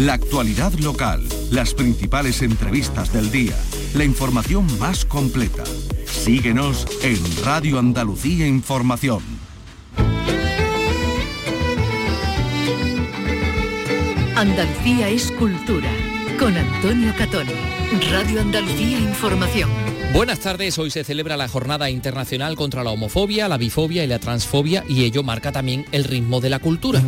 la actualidad local, las principales entrevistas del día, la información más completa. Síguenos en Radio Andalucía Información. Andalucía es cultura. Con Antonio Catón. Radio Andalucía Información. Buenas tardes, hoy se celebra la Jornada Internacional contra la Homofobia, la Bifobia y la Transfobia y ello marca también el ritmo de la cultura.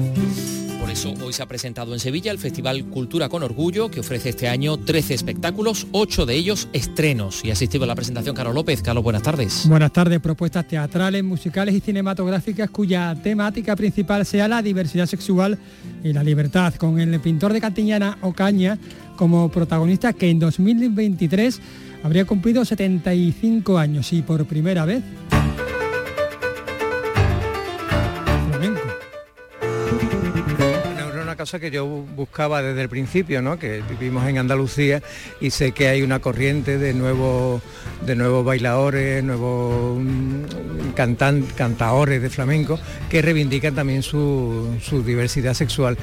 Eso hoy se ha presentado en Sevilla el Festival Cultura con Orgullo, que ofrece este año 13 espectáculos, 8 de ellos estrenos. Y asistido a la presentación Carlos López. Carlos, buenas tardes. Buenas tardes, propuestas teatrales, musicales y cinematográficas cuya temática principal sea la diversidad sexual y la libertad, con el pintor de Cantiñana Ocaña como protagonista que en 2023 habría cumplido 75 años y por primera vez cosa que yo buscaba desde el principio, ¿no? que vivimos en Andalucía y sé que hay una corriente de nuevos, de nuevos bailadores, nuevos mm, cantan, cantadores de flamenco que reivindican también su, su diversidad sexual.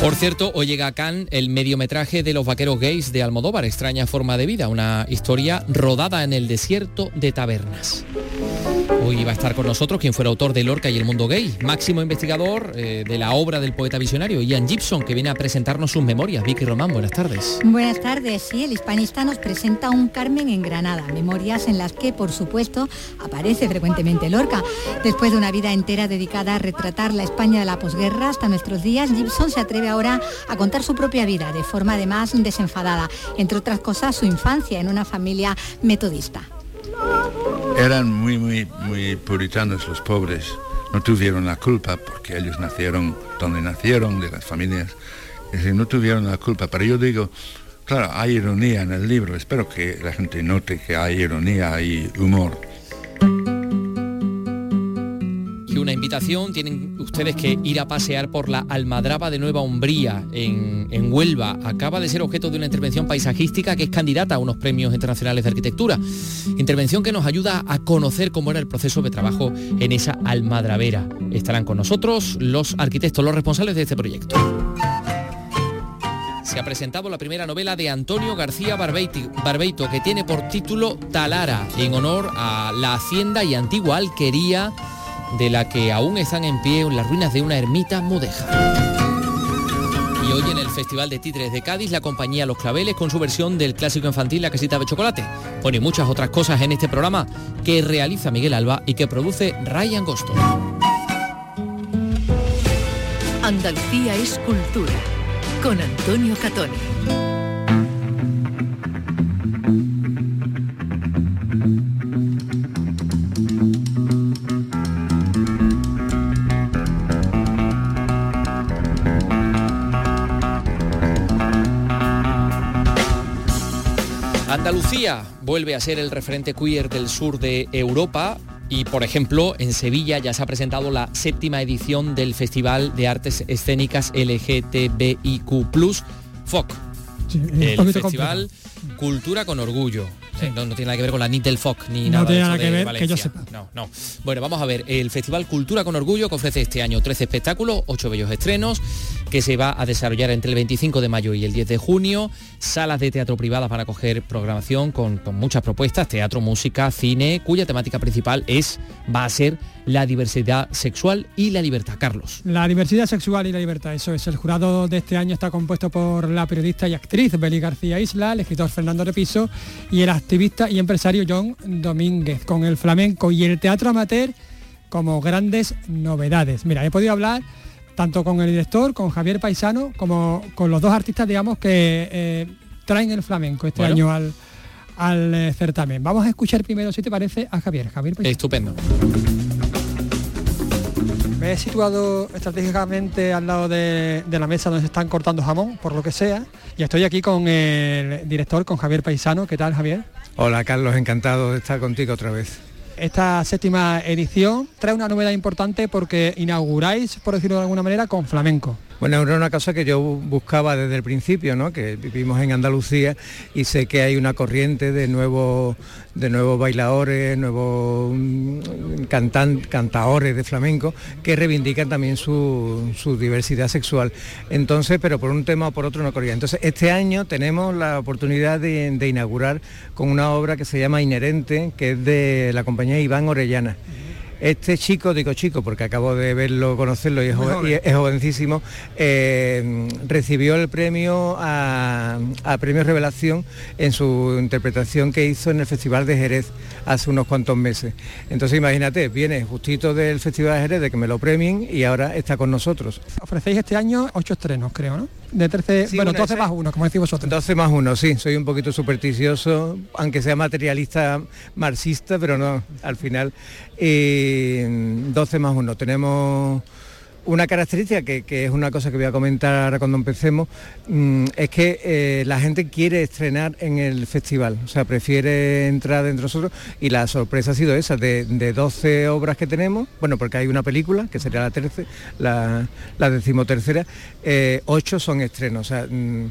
Por cierto, hoy llega a Cannes el mediometraje de los vaqueros gays de Almodóvar, Extraña Forma de Vida, una historia rodada en el desierto de tabernas. Hoy va a estar con nosotros quien fuera autor de Lorca y el mundo gay, máximo investigador eh, de la obra del poeta visionario, Ian Gibson, que viene a presentarnos sus memorias. Vicky Román, buenas tardes. Buenas tardes, sí, el hispanista nos presenta un Carmen en Granada, memorias en las que, por supuesto, aparece frecuentemente Lorca. Después de una vida entera dedicada a retratar la España de la posguerra hasta nuestros días, Gibson se atreve ahora a contar su propia vida de forma además desenfadada, entre otras cosas su infancia en una familia metodista. Eran muy, muy, muy puritanos los pobres. No tuvieron la culpa porque ellos nacieron donde nacieron, de las familias. Es no tuvieron la culpa. Pero yo digo, claro, hay ironía en el libro. Espero que la gente note que hay ironía y humor una invitación, tienen ustedes que ir a pasear por la Almadraba de Nueva Umbría en, en, Huelva. Acaba de ser objeto de una intervención paisajística que es candidata a unos premios internacionales de arquitectura. Intervención que nos ayuda a conocer cómo era el proceso de trabajo en esa almadravera. Estarán con nosotros los arquitectos, los responsables de este proyecto se ha presentado la primera novela de Antonio García Barbeito, que tiene por título Talara, en honor a la hacienda y antigua alquería de la que aún están en pie las ruinas de una ermita mudeja. Y hoy en el Festival de Títeres de Cádiz, la compañía Los Claveles con su versión del clásico infantil La Casita de Chocolate. Pone muchas otras cosas en este programa que realiza Miguel Alba y que produce Ryan Gosto. Andalucía es cultura con Antonio Catoni. Andalucía vuelve a ser el referente queer del sur de Europa y, por ejemplo, en Sevilla ya se ha presentado la séptima edición del Festival de Artes Escénicas LGTBIQ+, FOC. el Festival Cultura con Orgullo. No, tiene nada que ver con la Nitel Foc ni no nada tiene nada que ver, Valencia. que yo sepa. No, no. Bueno, vamos a ver. El Festival Cultura con Orgullo que ofrece este año 13 espectáculos, 8 bellos estrenos, que se va a desarrollar entre el 25 de mayo y el 10 de junio. Salas de teatro privadas van a coger programación con, con muchas propuestas, teatro, música, cine, cuya temática principal es, va a ser la diversidad sexual y la libertad. Carlos. La diversidad sexual y la libertad, eso es. El jurado de este año está compuesto por la periodista y actriz Beli García Isla, el escritor Fernando Repiso y el activista y empresario John Domínguez, con el flamenco y el teatro amateur como grandes novedades. Mira, he podido hablar tanto con el director, con Javier Paisano, como con los dos artistas, digamos, que eh, traen el flamenco este año al, al eh, certamen. Vamos a escuchar primero, si te parece, a Javier. Javier Paisano. Estupendo. Me he situado estratégicamente al lado de, de, la mesa donde se están cortando jamón, por lo que sea, y estoy aquí con el director, con Javier Paisano. ¿Qué tal, Javier? Hola, Carlos, encantado de estar contigo otra vez. Esta séptima edición trae una novedad importante porque inauguráis, por decirlo de alguna manera, con flamenco. Bueno, era una cosa que yo buscaba desde el principio, ¿no? que vivimos en Andalucía y sé que hay una corriente de nuevos de nuevos bailadores, nuevos mm, cantan, cantaores de flamenco que reivindican también su, diversidad sexual. Entonces, pero por un tema o por otro no corría. Entonces, este año tenemos la oportunidad de, de inaugurar con una obra que se llama Inherente, que es de la compañía Iván Orellana. Este chico, digo chico porque acabo de verlo, conocerlo y es, jovencísimo, eh, recibió el premio a, Premio Revelación en su interpretación que hizo en el Festival de Jerez hace unos cuantos meses. Entonces imagínate, viene justito del Festival de Jerez de que me lo premien y ahora está con nosotros. Ofrecéis este año ocho estrenos, creo, ¿no? de 13, bueno, 12 más 1, como decís vosotros. 12 más 1, sí, soy un poquito supersticioso, aunque sea materialista marxista, pero no, al final. Y 12 más 1, tenemos una característica que, es una cosa que voy a comentar ahora cuando empecemos, mm, es que eh, la gente quiere estrenar en el festival, o sea, prefiere entrar dentro de nosotros y la sorpresa ha sido esa, de, 12 obras que tenemos, bueno, porque hay una película, que sería la, tercera, la, decimotercera, eh, 8 son estrenos, mm,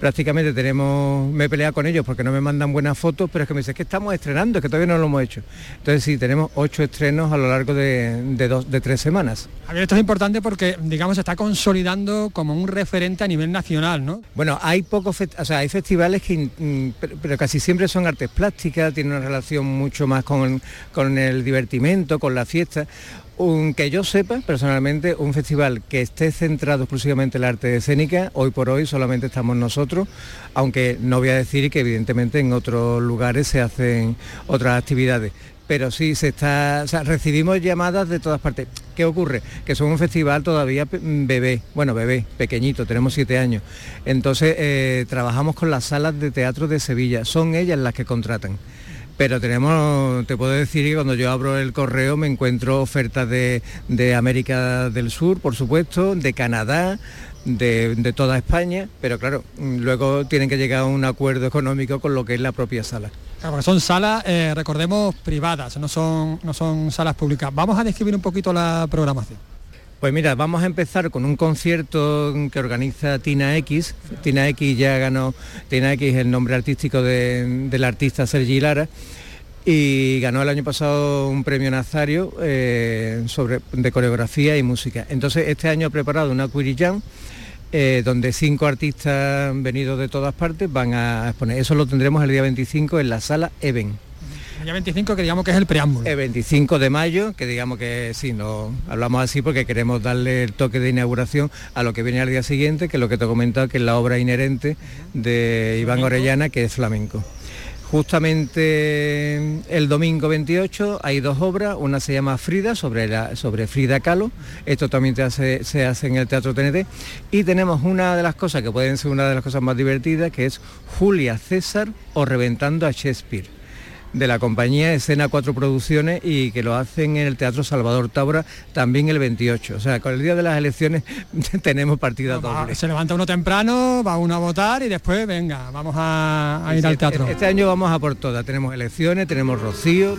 prácticamente tenemos, me he peleado con ellos porque no me mandan buenas fotos, pero es que me dicen que estamos estrenando, es que todavía no lo hemos hecho. Entonces sí, tenemos ocho estrenos a lo largo de, dos, de tres semanas. A ver, esto es importante porque, digamos, se está consolidando como un referente a nivel nacional, ¿no? Bueno, hay pocos, o sea, hay festivales que, mm, pero casi siempre son artes plásticas, tienen una relación mucho más con, con el divertimento, con la fiesta un, que yo sepa personalmente, un festival que esté centrado exclusivamente en la arte escénica, hoy por hoy solamente estamos nosotros, aunque no voy a decir que evidentemente en otros lugares se hacen otras actividades. Pero sí, se está, recibimos llamadas de todas partes. ¿Qué ocurre? Que son un festival todavía bebé, bueno, bebé, pequeñito, tenemos siete años. Entonces eh, trabajamos con las salas de teatro de Sevilla, son ellas las que contratan pero tenemos, te puedo decir que cuando yo abro el correo me encuentro ofertas de, América del Sur, por supuesto, de Canadá, de, toda España, pero claro, luego tienen que llegar a un acuerdo económico con lo que es la propia sala. Claro, porque son salas, eh, recordemos, privadas, no son, no son salas públicas. Vamos a describir un poquito la programación. Pues mira, vamos a empezar con un concierto que organiza Tina X. Tina X ya ganó, Tina X es el nombre artístico del artista Sergi Lara y ganó el año pasado un premio Nazario eh, sobre, de coreografía y música. Entonces este año ha preparado una Jam eh, donde cinco artistas venidos de todas partes van a exponer. Eso lo tendremos el día 25 en la sala Even. El día 25 que digamos que es el preámbulo. El 25 de mayo, que digamos que sí, no hablamos así porque queremos darle el toque de inauguración a lo que viene al día siguiente, que es lo que te he comentado, que es la obra inherente de Iván Orellana, que es flamenco. Justamente el domingo 28 hay dos obras, una se llama Frida, sobre, la, sobre Frida Kahlo, esto también se hace en el Teatro TNT, y tenemos una de las cosas que pueden ser una de las cosas más divertidas, que es Julia César o Reventando a Shakespeare de la compañía Escena Cuatro Producciones y que lo hacen en el Teatro Salvador Tabra también el 28. O sea, con el día de las elecciones tenemos partida doble. Se levanta uno temprano, va uno a votar y después, venga, vamos a, ir al teatro. Este año vamos a por todas. Tenemos elecciones, tenemos Rocío.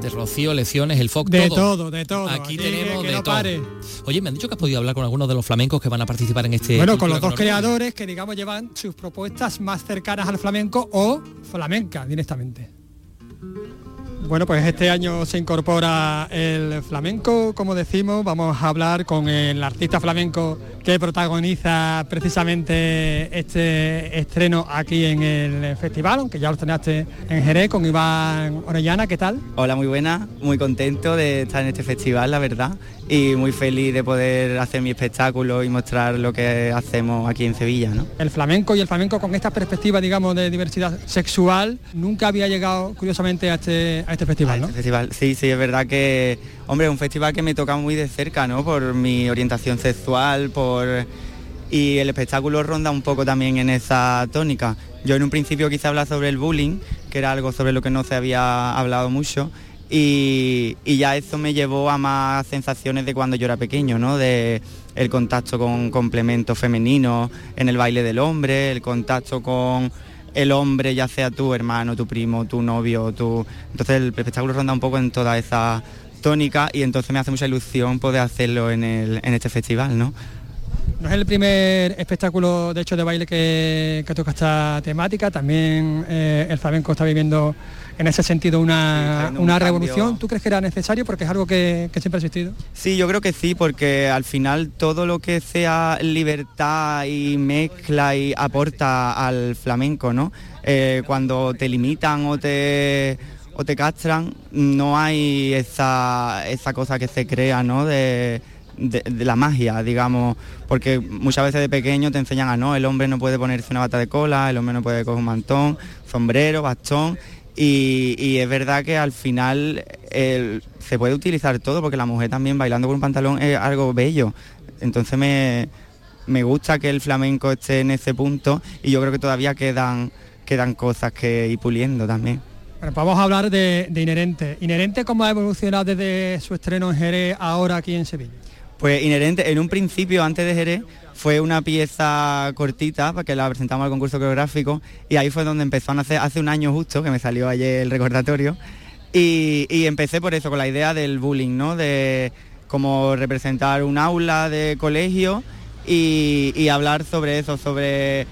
de Rocío, elecciones, el FOC, de todo. de todo, Aquí, tenemos de todo. Oye, me han dicho que has podido hablar con algunos de los flamencos que van a participar en este... Bueno, con los dos creadores que, digamos, llevan sus propuestas más cercanas al flamenco o flamenca directamente. Bueno, pues este año se incorpora el flamenco, como decimos, vamos a hablar con el artista flamenco que protagoniza precisamente este estreno aquí en el festival, aunque ya lo estrenaste en Jerez con Iván Orellana, ¿qué tal? Hola, muy buena, muy contento de estar en este festival, la verdad, y muy feliz de poder hacer mi espectáculo y mostrar lo que hacemos aquí en Sevilla. ¿no? El flamenco y el flamenco con esta perspectiva, digamos, de diversidad sexual, nunca había llegado, curiosamente, a este, a este festival, ¿no? Este festival, sí, sí, es verdad que, hombre, es un festival que me toca muy de cerca, ¿no? Por mi orientación sexual, por... Y el espectáculo ronda un poco también en esa tónica. Yo en un principio quise hablar sobre el bullying, que era algo sobre lo que no se había hablado mucho, y, ya eso me llevó a más sensaciones de cuando yo era pequeño, ¿no? De el contacto con complementos femeninos en el baile del hombre, el contacto con el hombre, ya sea tu hermano, tu primo, tu novio, tu... Entonces el espectáculo ronda un poco en toda esa tónica y entonces me hace mucha ilusión poder hacerlo en, el, en este festival, ¿no? No es el primer espectáculo, de hecho, de baile que, toca esta temática. También eh, el flamenco está viviendo en ese sentido una, revolución. ¿Tú crees que era necesario porque es algo que, siempre ha existido? Sí, yo creo que sí, porque al final todo lo que sea libertad y mezcla y aporta al flamenco, ¿no? Eh, cuando te limitan o te o te castran, no hay esa, esa cosa que se crea, ¿no? De, de, la magia, digamos, porque muchas veces de pequeño te enseñan a no, el hombre no puede ponerse una bata de cola, el hombre no puede coger un mantón, sombrero, bastón, y, es verdad que al final se puede utilizar todo, porque la mujer también bailando con un pantalón es algo bello. Entonces me, me gusta que el flamenco esté en ese punto y yo creo que todavía quedan, quedan cosas que ir puliendo también. Bueno, pues vamos a hablar de, de Inherente. ¿Inherente cómo ha evolucionado desde su estreno en Jerez ahora aquí en Sevilla? Pues Inherente, en un principio, antes de Jerez, fue una pieza cortita para que la presentamos al concurso coreográfico y ahí fue donde empezó a hacer hace un año justo, que me salió ayer el recordatorio, y, empecé por eso, con la idea del bullying, ¿no? De como representar un aula de colegio y, hablar sobre eso, sobre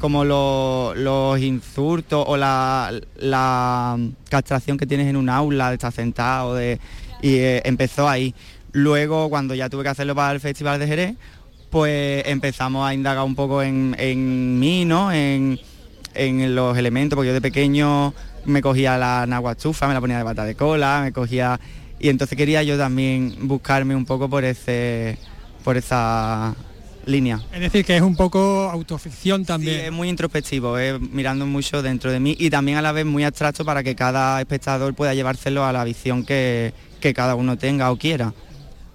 como los insultos o la, castración que tienes en un aula, de estar sentado, y eh, empezó ahí. Luego, cuando ya tuve que hacerlo para el Festival de Jerez, pues empezamos a indagar un poco en, mí, ¿no? En, los elementos, porque yo de pequeño me cogía la nahuachufa, me la ponía de bata de cola, me cogía... Y entonces quería yo también buscarme un poco por ese por esa línea. Es decir, que es un poco autoficción también. Sí, es muy introspectivo, es mirando mucho dentro de mí y también a la vez muy abstracto para que cada espectador pueda llevárselo a la visión que, que cada uno tenga o quiera.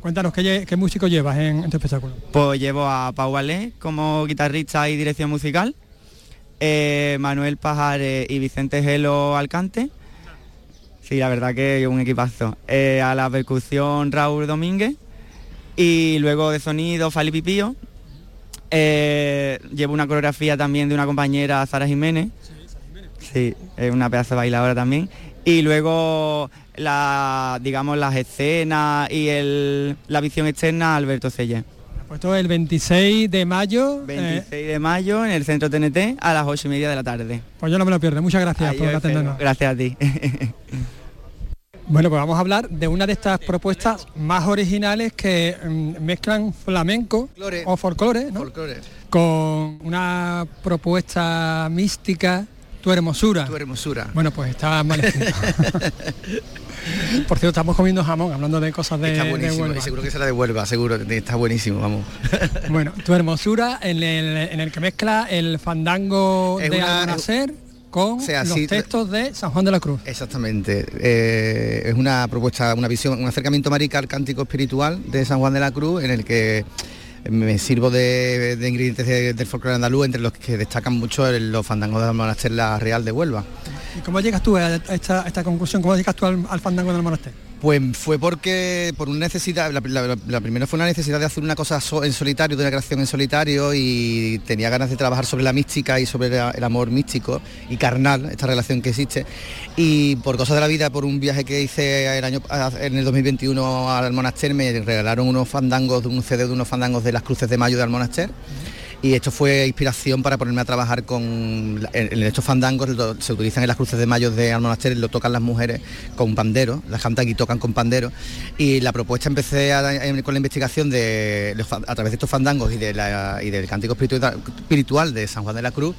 Cuéntanos, ¿qué, qué músico llevas en, este espectáculo? Pues llevo a Pau Valé como guitarrista y dirección musical, eh, Manuel Pajares y Vicente Gelo al cante. Sí, la verdad que un equipazo. Eh, a la percusión Raúl Domínguez y luego de sonido Fali Pipío. Eh, llevo una coreografía también de una compañera, Sara Jiménez. Sí, es una pedazo de bailadora también. Y luego la, digamos, las escenas y el, la visión externa Alberto Selle. Puesto el 26 de mayo. 26 eh, de mayo en el centro TNT a las 8 y media de la tarde. Pues yo no me lo pierdo. Muchas gracias por atendernos. Gracias a ti. bueno, pues vamos a hablar de una de estas propuestas más originales que mm, mezclan flamenco o folclore, ¿no? con una propuesta mística, tu hermosura. Tu hermosura. Bueno, pues está mal Por cierto, estamos comiendo jamón, hablando de cosas de, está buenísimo, seguro que será de Huelva, seguro, está buenísimo, vamos. Bueno, tu hermosura en el, que mezcla el fandango de Almacer con los textos de San Juan de la Cruz. Exactamente. Eh, es una propuesta, una visión, un acercamiento marical al cántico espiritual de San Juan de la Cruz, en el que me sirvo de, ingredientes del folclore andaluz, entre los que destacan mucho los fandangos de Almonaster la Real de Huelva. ¿Y cómo llegas tú a esta, conclusión? ¿Cómo llegas tú al, al fandango del Almonaster? Pues fue porque, por una necesidad, la, primera fue una necesidad de hacer una cosa en solitario, de una creación en solitario y tenía ganas de trabajar sobre la mística y sobre el amor místico y carnal, esta relación que existe. Y por cosas de la vida, por un viaje que hice el año, en el 2021 al monaster, me regalaron unos fandangos, un CD de unos fandangos de las cruces de mayo del monaster y esto fue inspiración para ponerme a trabajar con estos fandangos se utilizan en las cruces de mayo de Almonaster lo tocan las mujeres con pandero las cantan y tocan con pandero y la propuesta empecé con la investigación de a través de estos fandangos y, del cántico espiritual, de San Juan de la Cruz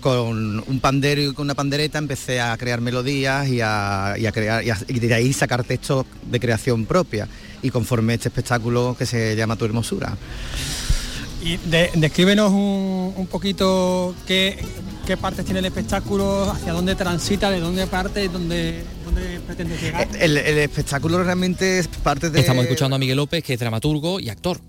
con un pandero y con una pandereta empecé a crear melodías y a, crear y, de ahí sacar textos de creación propia y conformé este espectáculo que se llama Tu Hermosura. Y descríbenos un, poquito qué, partes tiene el espectáculo, hacia dónde transita, de dónde parte y dónde, dónde pretende llegar. El, el espectáculo realmente es parte de... Estamos escuchando a Miguel López, que es dramaturgo y actor.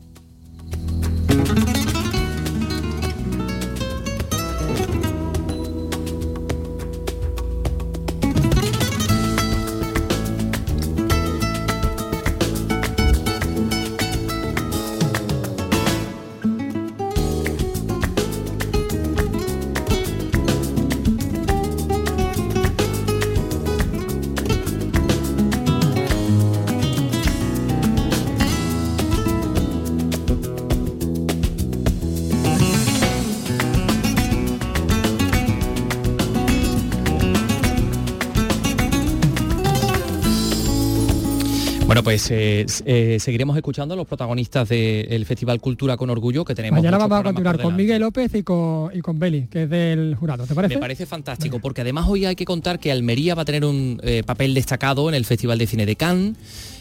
Pues eh, eh, seguiremos escuchando a los protagonistas del Festival Cultura con Orgullo que tenemos. Mañana vamos a continuar con Miguel López y con, y con Beli, que es del jurado. ¿Te parece? Me parece fantástico, porque además hoy hay que contar que Almería va a tener un eh, papel destacado en el Festival de Cine de Cannes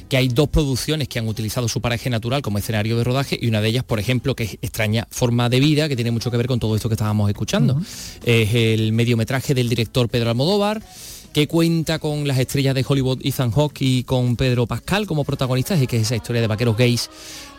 que hay dos producciones que han utilizado su paraje natural como escenario de rodaje y una de ellas, por ejemplo, que es Extraña Forma de Vida, que tiene mucho que ver con todo esto que estábamos escuchando. Es el mediometraje del director Pedro Almodóvar que cuenta con las estrellas de Hollywood Ethan Hawke y con Pedro Pascal como protagonistas y que es esa historia de vaqueros gays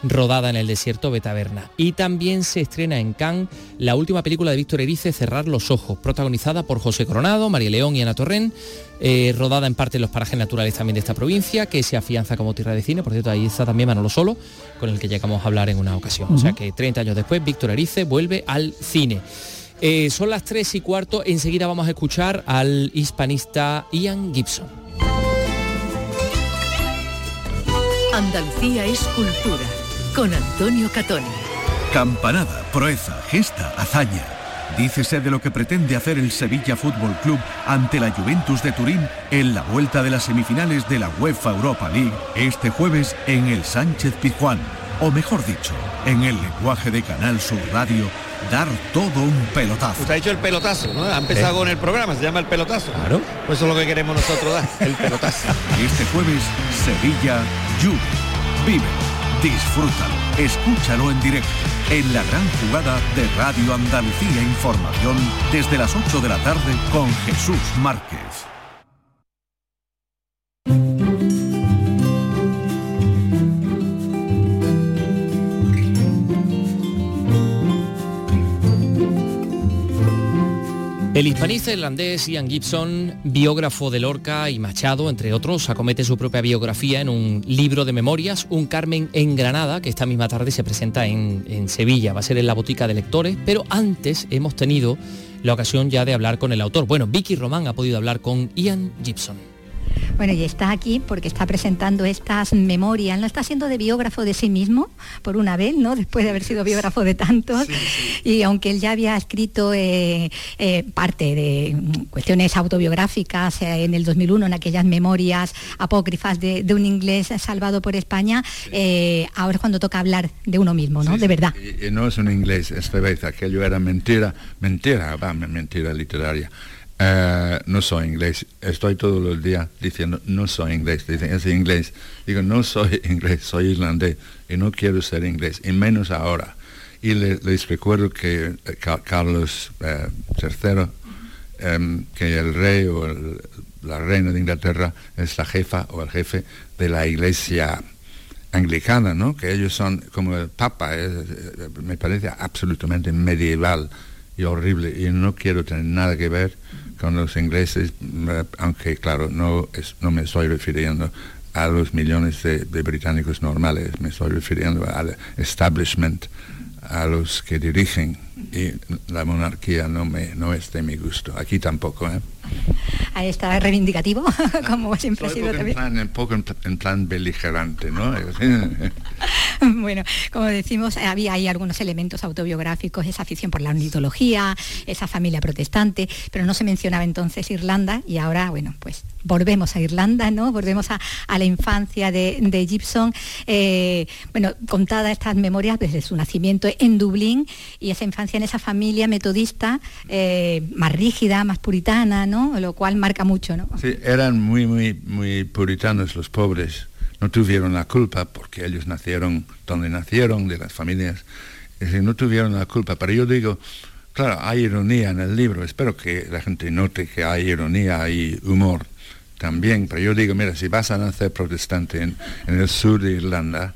rodada en el desierto de Taberna. Y también se estrena en Cannes la última película de Víctor Erice, Cerrar los Ojos, protagonizada por José Coronado, María León y Ana Torren, eh, rodada en parte en los parajes naturales también de esta provincia, que se afianza como tierra de cine. Por cierto, ahí está también Manolo Solo, con el que llegamos a hablar en una ocasión. O sea que 30 años después, Víctor Erice vuelve al cine. Eh, son las 3 y cuarto, enseguida vamos a escuchar al hispanista Ian Gibson. Andalucía es cultura, con Antonio Catoni. Campanada, proeza, gesta, hazaña. Dícese de lo que pretende hacer el Sevilla Fútbol Club ante la Juventus de Turín en la vuelta de las semifinales de la UEFA Europa League este jueves en el Sánchez Pizjuán. O mejor dicho, en el lenguaje de Canal Sur Radio, dar todo un pelotazo. Usted ha dicho el pelotazo, ¿no? Ha empezado ¿Eh? con el programa, se llama el pelotazo. Claro. Pues eso es lo que queremos nosotros dar, el pelotazo. Este jueves, Sevilla Juve. Vive, disfrútalo, escúchalo en directo, en la gran jugada de Radio Andalucía Información desde las 8 de la tarde con Jesús Márquez. El hispanista irlandés Ian Gibson, biógrafo de Lorca y Machado, entre otros, acomete su propia biografía en un libro de memorias, Un Carmen en Granada, que esta misma tarde se presenta en, en Sevilla. Va a ser en la botica de lectores, pero antes hemos tenido la ocasión ya de hablar con el autor. Bueno, Vicky Román ha podido hablar con Ian Gibson. Bueno, y está aquí porque está presentando estas memorias, no está siendo de biógrafo de sí mismo, por una vez, ¿no? Después de haber sido biógrafo de tantos. Y aunque él ya había escrito eh, eh, parte de cuestiones autobiográficas eh, en el 2001, en aquellas memorias apócrifas de, de un inglés salvado por España, ahora es cuando toca hablar de uno mismo, ¿no? de verdad. Y, y no es un inglés, esta vez aquello era mentira, mentira, va, mentira literaria. Eh, no soy inglés, estoy todos los días diciendo no soy inglés, dicen es inglés, digo no soy inglés, soy irlandés y no quiero ser inglés, y menos ahora. Y le- les recuerdo que eh, Ca- Carlos eh, III, em, que el rey o la reina de Inglaterra es la jefa o el jefe de la iglesia anglicana, ¿no? Que ellos son como el papa, eh, me parece absolutamente medieval y horrible y no quiero tener nada que ver con los ingleses, eh, aunque claro, no, es- no me estoy refiriendo a los millones de, de británicos normales, me estoy refiriendo al establishment, a los que dirigen y la monarquía no, me, no es de mi gusto, aquí tampoco. ¿eh? Ahí está reivindicativo, como siempre ha Soy sido también. plan, en poco en, en plan beligerante, ¿no? Bueno, como decimos, había ahí algunos elementos autobiográficos, esa afición por la ornitología, esa familia protestante, pero no se mencionaba entonces Irlanda y ahora, bueno, pues volvemos a Irlanda, ¿no? Volvemos a, a la infancia de, de Gibson, eh, bueno, contada estas memorias desde su nacimiento en Dublín y esa infancia en esa familia metodista eh, más rígida, más puritana, ¿no? Lo cual marca mucho, ¿no? Sí, eran muy, muy, muy puritanos los pobres. No tuvieron la culpa porque ellos nacieron donde nacieron, de las familias. Es decir, no tuvieron la culpa. Pero yo digo, claro, hay ironía en el libro. Espero que la gente note que hay ironía, hay humor también. Pero yo digo, mira, si vas a nacer protestante en, el sur de Irlanda,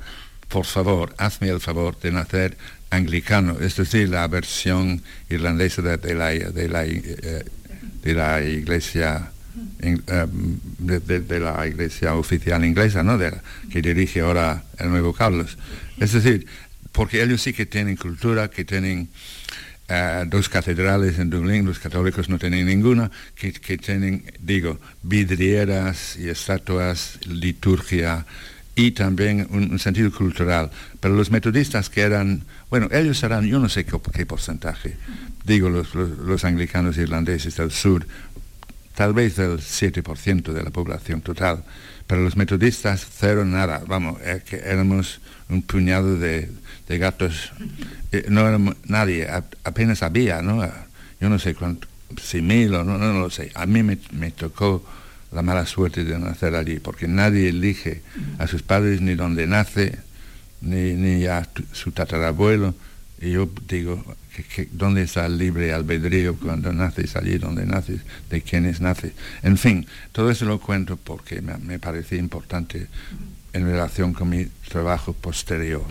por favor, hazme el favor de nacer anglicano, es decir, la versión irlandesa de, de la, de, la, eh, de la iglesia eh, de, la iglesia oficial inglesa, ¿no? De que dirige ahora el nuevo Carlos. Es decir, porque ellos sí que tienen cultura, que tienen eh, dos catedrales en Dublín, los católicos no tienen ninguna, que, que tienen, digo, vidrieras y estatuas, liturgia y también un sentido cultural. Pero los metodistas que eran, bueno, ellos serán, yo no sé qué, porcentaje, digo, los, los, anglicanos irlandeses del sur, tal vez el 7% de la población total, pero los metodistas cero nada, vamos, éramos un puñado de, de gatos, eh, no éramos nadie, apenas había, ¿no? Yo no sé cuánto, si mil o no, no, lo sé. A mí me, me tocó la mala suerte de nacer allí, porque nadie elige a sus padres ni dónde nace, ni, ni a su tatarabuelo. Y yo digo, que, ¿dónde está el libre albedrío cuando naces allí, donde naces, de quiénes naces? En fin, todo eso lo cuento porque me, me parecía importante en relación con mi trabajo posterior.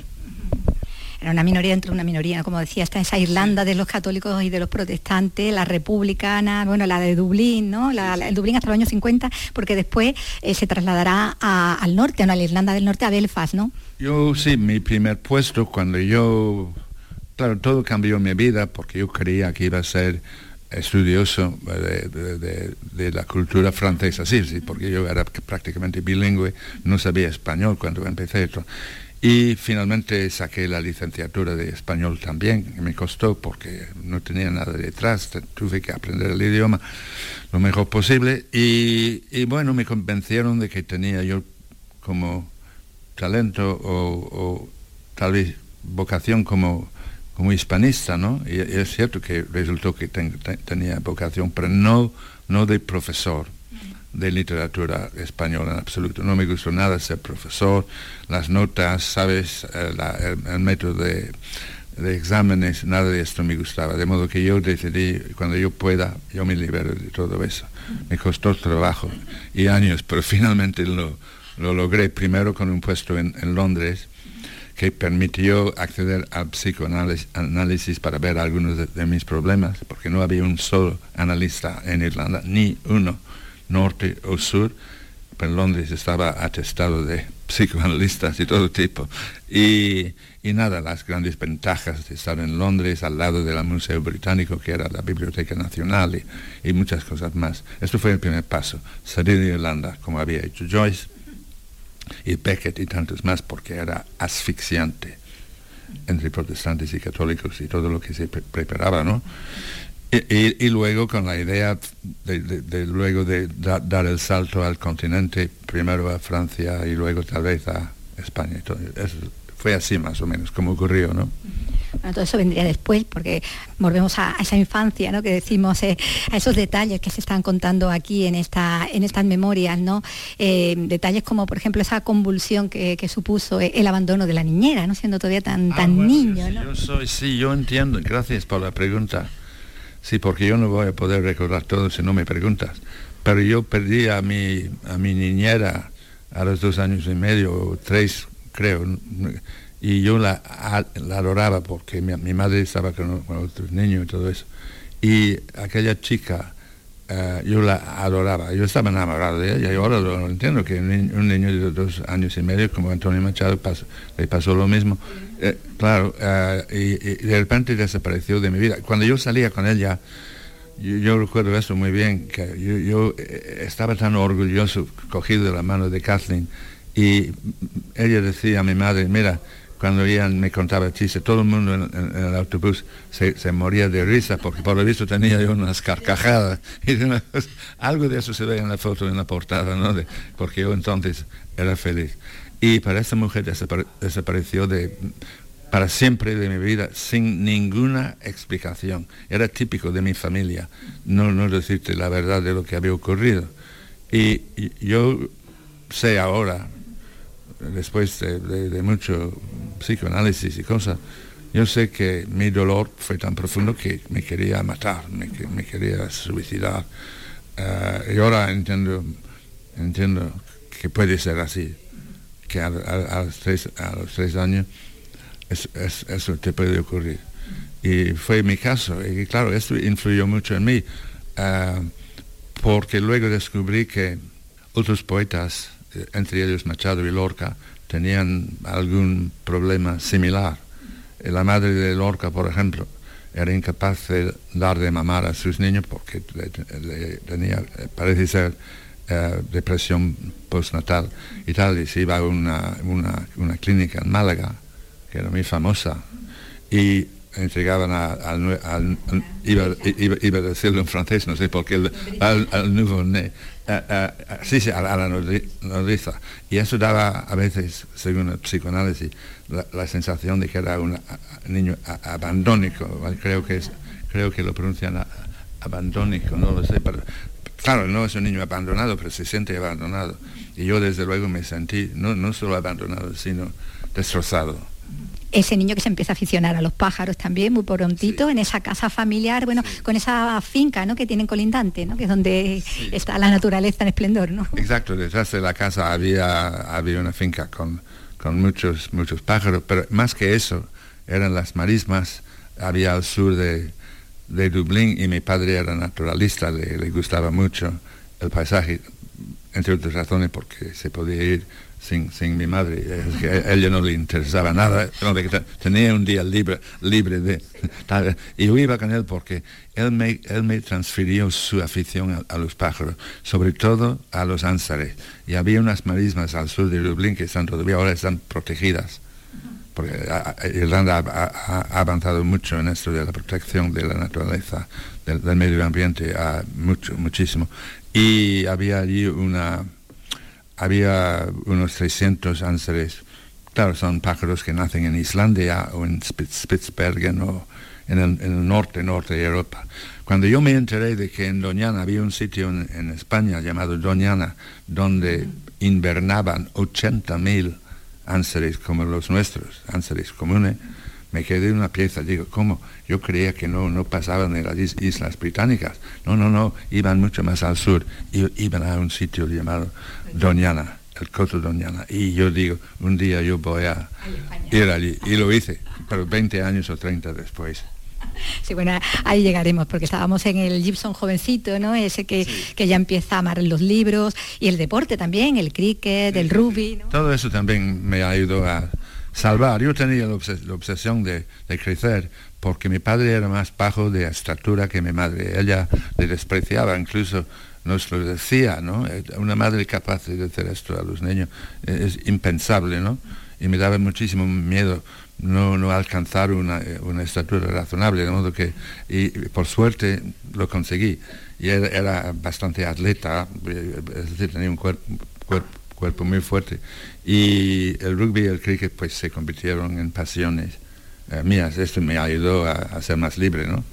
Era una minoría dentro de una minoría, ¿no? como decía, está esa Irlanda de los católicos y de los protestantes, la republicana, bueno, la de Dublín, ¿no? La, Dublín hasta los años 50, porque después eh, se trasladará a- al norte, ¿no? a la Irlanda del Norte, a Belfast, ¿no? Yo sí, mi primer puesto cuando yo, claro, todo cambió mi vida porque yo creía que iba a ser estudioso de, de- de- de la cultura francesa, sí, sí, porque yo era prácticamente bilingüe, no sabía español cuando empecé esto. Y finalmente saqué la licenciatura de español también, que me costó porque no tenía nada detrás, tuve que aprender el idioma lo mejor posible y, bueno, me convencieron de que tenía yo como talento o, tal vez vocación como, como hispanista, ¿no? Y, es cierto que resultó que ten- ten- tenía vocación, pero no, no de profesor de literatura española en absoluto. No me gustó nada ser profesor, las notas, ¿sabes? Eh, la- el, método de, exámenes, nada de esto me gustaba. De modo que yo decidí, cuando yo pueda, yo me libero de todo eso. Me costó trabajo y años, pero finalmente lo, lo logré primero con un puesto en, Londres que permitió acceder al psicoanálisis análisis para ver algunos de mis problemas, porque no había un solo analista en Irlanda, ni uno, norte o sur, pero Londres estaba atestado de psicoanalistas y todo tipo. Y, y nada, las grandes ventajas de estar en Londres, al lado del Museo Británico, que era la Biblioteca Nacional, y, muchas cosas más. Esto fue el primer paso, salir de Irlanda, como había hecho Joyce, y Beckett y tantos más, porque era asfixiante entre protestantes y católicos y todo lo que se pre- preparaba, ¿no? Y, y- y luego con la idea de, de- de luego de da- dar el salto al continente, primero a Francia y luego tal vez a España. todo. Eso fue así más o menos como ocurrió, ¿no? Bueno, todo eso vendría después, porque volvemos a, a esa infancia, ¿no? Que decimos, eh, a esos detalles que se están contando aquí en, esta, en estas memorias, ¿no? Eh, detalles como, por ejemplo, esa convulsión que, que supuso el abandono de la niñera, ¿no? Siendo todavía tan, tan niño, ¿no? Yo soy, sí, yo entiendo, gracias por la pregunta. Sí, porque yo no voy a poder recordar todo si no me preguntas. Pero yo perdí a mi, a mi niñera a los dos años y medio, o tres, creo, y yo la, la adoraba porque mi, mi madre estaba con, con otros niños y todo eso. Y aquella chica, eh, yo la adoraba, yo estaba enamorado de ella y ahora lo entiendo que un, ni- un niño de dos años y medio como Antonio Machado pasó- le pasó lo mismo. Eh, claro, eh, y, y de repente desapareció de mi vida. Cuando yo salía con ella, yo, yo recuerdo eso muy bien, que yo, yo, estaba tan orgulloso, cogido de la mano de Kathleen, y ella decía a mi madre, mira, cuando ella me contaba chistes, todo el mundo en, el autobús se, moría de risa, porque por lo visto tenía yo unas carcajadas. Y de una algo de eso se ve en la foto, en la portada, ¿no? Porque yo entonces era feliz. Y para esta mujer desapare- desapareció de, para siempre de mi vida sin ninguna explicación. Era típico de mi familia no, decirte la verdad de lo que había ocurrido. Y yo sé ahora, después de, mucho psicoanálisis y cosas, yo sé que mi dolor fue tan profundo que me quería matar, me, que- me quería suicidar. Eh, y ahora entiendo, entiendo que puede ser así, que a, los, tres, a los tres años es- es- eso te puede ocurrir. Y fue mi caso, y claro, esto influyó mucho en mí, ah, porque luego descubrí que otros poetas, eh, entre ellos Machado y Lorca, tenían algún problema similar. Eh, La madre de Lorca, por ejemplo, era incapaz de dar de mamar a sus niños porque le- tenía, eh, parece ser, eh, depresión postnatal y tal, y se iba a una, una, una clínica en Málaga, que era muy famosa, y entregaban al, al- iba, iba- a decirlo en francés, no sé por qué, al, al nouveau-né, a- a- sí, sí, a, la- nodriza. Y eso daba a veces, según el psicoanálisis, la, sensación de que era un niño abandónico, creo que creo que lo pronuncian abandónico, no lo sé, pero claro, no es un niño abandonado, pero se siente abandonado. Y yo desde luego me sentí no, no solo abandonado, sino destrozado. Ese niño que se empieza a aficionar a los pájaros también, muy prontito, en esa casa familiar, bueno, con esa finca ¿no? que tienen colindante, ¿no? que es donde está la naturaleza en esplendor, ¿no? Exacto, detrás de la casa había, había una finca con, con muchos, muchos pájaros, pero más que eso, eran las marismas, había al sur de, de Dublín y mi padre era naturalista, le, le gustaba mucho el paisaje, entre otras razones porque se podía ir sin, sin mi madre, es que a ella no le interesaba nada, tenía un día libre, libre de... tal, Y yo iba con él porque él me, él me transfirió su afición a, los pájaros, sobre todo a los ánsares. Y había unas marismas al sur de Dublín que están todavía ahora están protegidas porque Irlanda ha, avanzado mucho en esto de la protección de la naturaleza, del, medio ambiente, mucho, muchísimo. Y había allí una, había unos 300 ánsares, claro, son pájaros que nacen en Islandia o en Spitsbergen o en el, en el norte, norte de Europa. Cuando yo me enteré de que en Doñana había un sitio en, España llamado Doñana, donde invernaban 80.000 ánsares como los nuestros, ánsares comunes, me quedé una pieza, digo, ¿cómo? Yo creía que no, no pasaban de las is- islas británicas. No, no, no, iban mucho más al sur, i- iban a un sitio llamado Doñana, el Coto Doñana. Y yo digo, un día yo voy a ir allí. Y lo hice, pero 20 años o 30 después. Sí, bueno, ahí llegaremos, porque estábamos en el Gibson jovencito, ¿no? Ese que, que ya empieza a amar los libros y el deporte también, el cricket, el rugby, ¿no? Todo eso también me ha ayudado a salvar. Yo tenía la, obses- la obsesión de, crecer porque mi padre era más bajo de estatura que mi madre. Ella le despreciaba, incluso nos lo decía, ¿no? Eh, Una madre capaz de hacer esto a los niños es impensable, ¿no? Y me daba muchísimo miedo no, no alcanzar una, eh, una estatura razonable, de modo que, y por suerte lo conseguí. Y era, era bastante atleta, eh, es decir, tenía un cuerpo, cuerpo muy fuerte. Y el rugby y el cricket pues se convirtieron en pasiones eh, mías. Esto me ayudó a, a ser más libre, ¿no?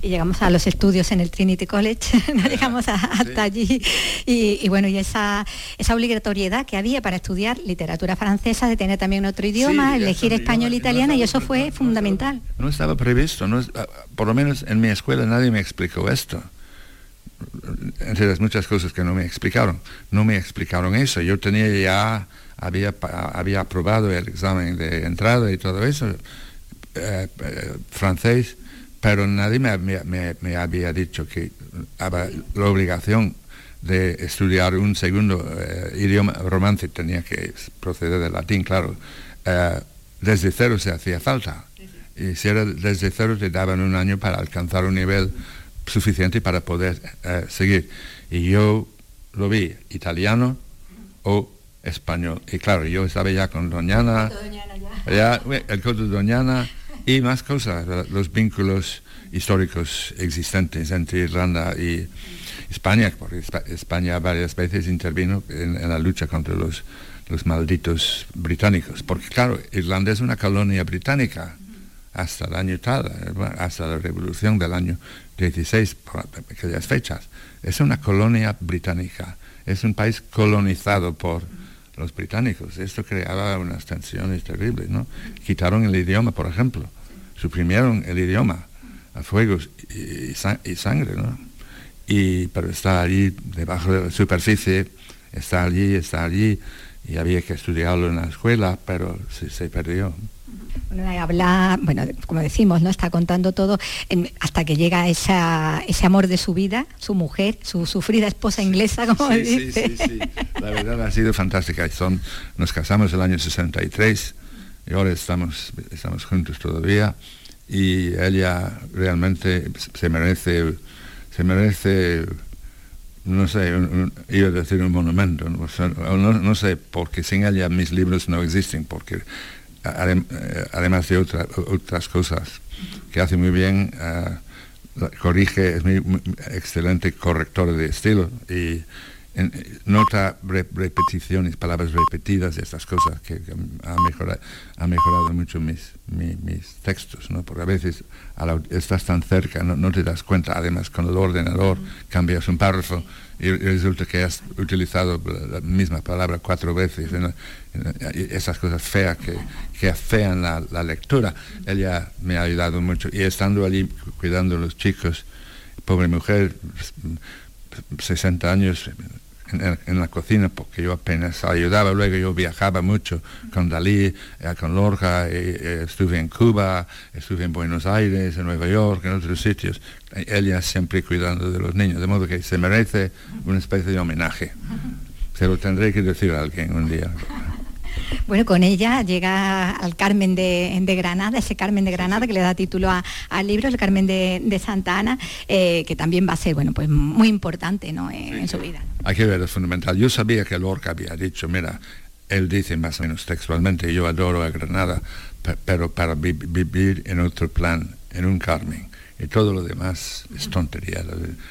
Y llegamos a los estudios en el Trinity College, no llegamos a- hasta allí. Y, y bueno, y esa, esa obligatoriedad que había para estudiar literatura francesa, de tener también otro idioma, Sí, elegir español, no- no italiano, y estaba eso fue fundamental. No estaba previsto, no es- ah, por lo menos en mi escuela nadie me explicó esto. Entre las muchas cosas que no me explicaron, no me explicaron eso. Yo tenía ya, había, había aprobado el examen de entrada y todo eso, eh, eh, francés, pero nadie me, me- me- me había dicho que había la obligación de estudiar un segundo eh, idioma romance, tenía que proceder del latín, claro. Eh, desde cero se hacía falta. Y si era desde cero te daban un año para alcanzar un nivel suficiente para poder eh, seguir. Y yo lo vi, italiano o español. Y claro, yo estaba ya con Doñana, ya, we- el Coto de Doñana y más cosas, los vínculos históricos existentes entre Irlanda y España, porque Espa- España varias veces intervino en, en la lucha contra los, los malditos británicos, porque claro, Irlanda es una colonia británica hasta el año tal, hasta la revolución del año 16, por aquellas fechas. Es una colonia británica, es un país colonizado por los británicos. Esto creaba unas tensiones terribles, ¿no? Quitaron el idioma, por ejemplo, suprimieron el idioma a fuegos y, y sa- y sangre, ¿no? Y, pero está allí, debajo de la superficie, está allí, está allí, y había que estudiarlo en la escuela, pero se perdió. Bueno, habla, bueno, como decimos, ¿no? Está contando todo en- hasta que llega esa, ese amor de su vida, su mujer, su sufrida esposa inglesa, como Sí, dice. sí, sí. La verdad ha sido fantástica. Son, nos casamos el año 63 y ahora estamos, estamos juntos todavía. Y ella realmente se merece, se merece, no sé, un- un- iba a decir un monumento, no, no, no sé, porque sin ella mis libros no existen, porque además de otras cosas que hace muy bien, corrige, es muy, excelente corrector de estilo y nota repeticiones, palabras repetidas de estas cosas que, ha, mejorado, ha mejorado mucho mis, mis, textos, ¿no? porque a veces estás tan cerca, no, te das cuenta, además con el ordenador cambias un párrafo y, resulta que has utilizado la misma palabra cuatro veces, esas cosas feas que, que afean la, la, lectura. Ella me ha ayudado mucho y estando allí cuidando a los chicos, pobre mujer, 60 años, en, la cocina porque yo apenas ayudaba, luego yo viajaba mucho con Dalí, eh, con Lorca, eh, estuve en Cuba, estuve en Buenos Aires, en Nueva York, en otros sitios, ella siempre cuidando de los niños, de modo que se merece una especie de homenaje. Se lo tendré que decir a alguien un día. Bueno, con ella llega al Carmen de, Granada, ese Carmen de Granada que le da título al libro, el Carmen de, Santa Ana, eh, que también va a ser, bueno, pues muy importante ¿no? en, su vida. Hay que ver, es fundamental. Yo sabía que Lorca había dicho, mira, él dice más o menos textualmente, yo adoro a Granada, pero para vivir en otro plan, en un Carmen. Y todo lo demás es tontería,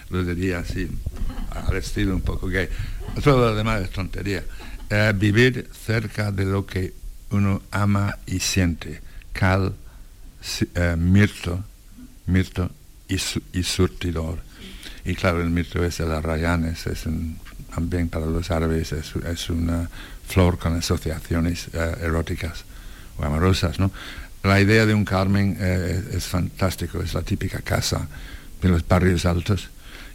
lo, diría así, al estilo un poco gay. Todo lo demás es tontería. Eh, vivir cerca de lo que uno ama y siente. Cal, eh, mirto, mirto y, surtidor. Y claro, el mirto es el arrayanes, es también para los árabes, es, una flor con asociaciones eh, eróticas o amorosas, ¿no? La idea de un Carmen es fantástico, es la típica casa de los barrios altos.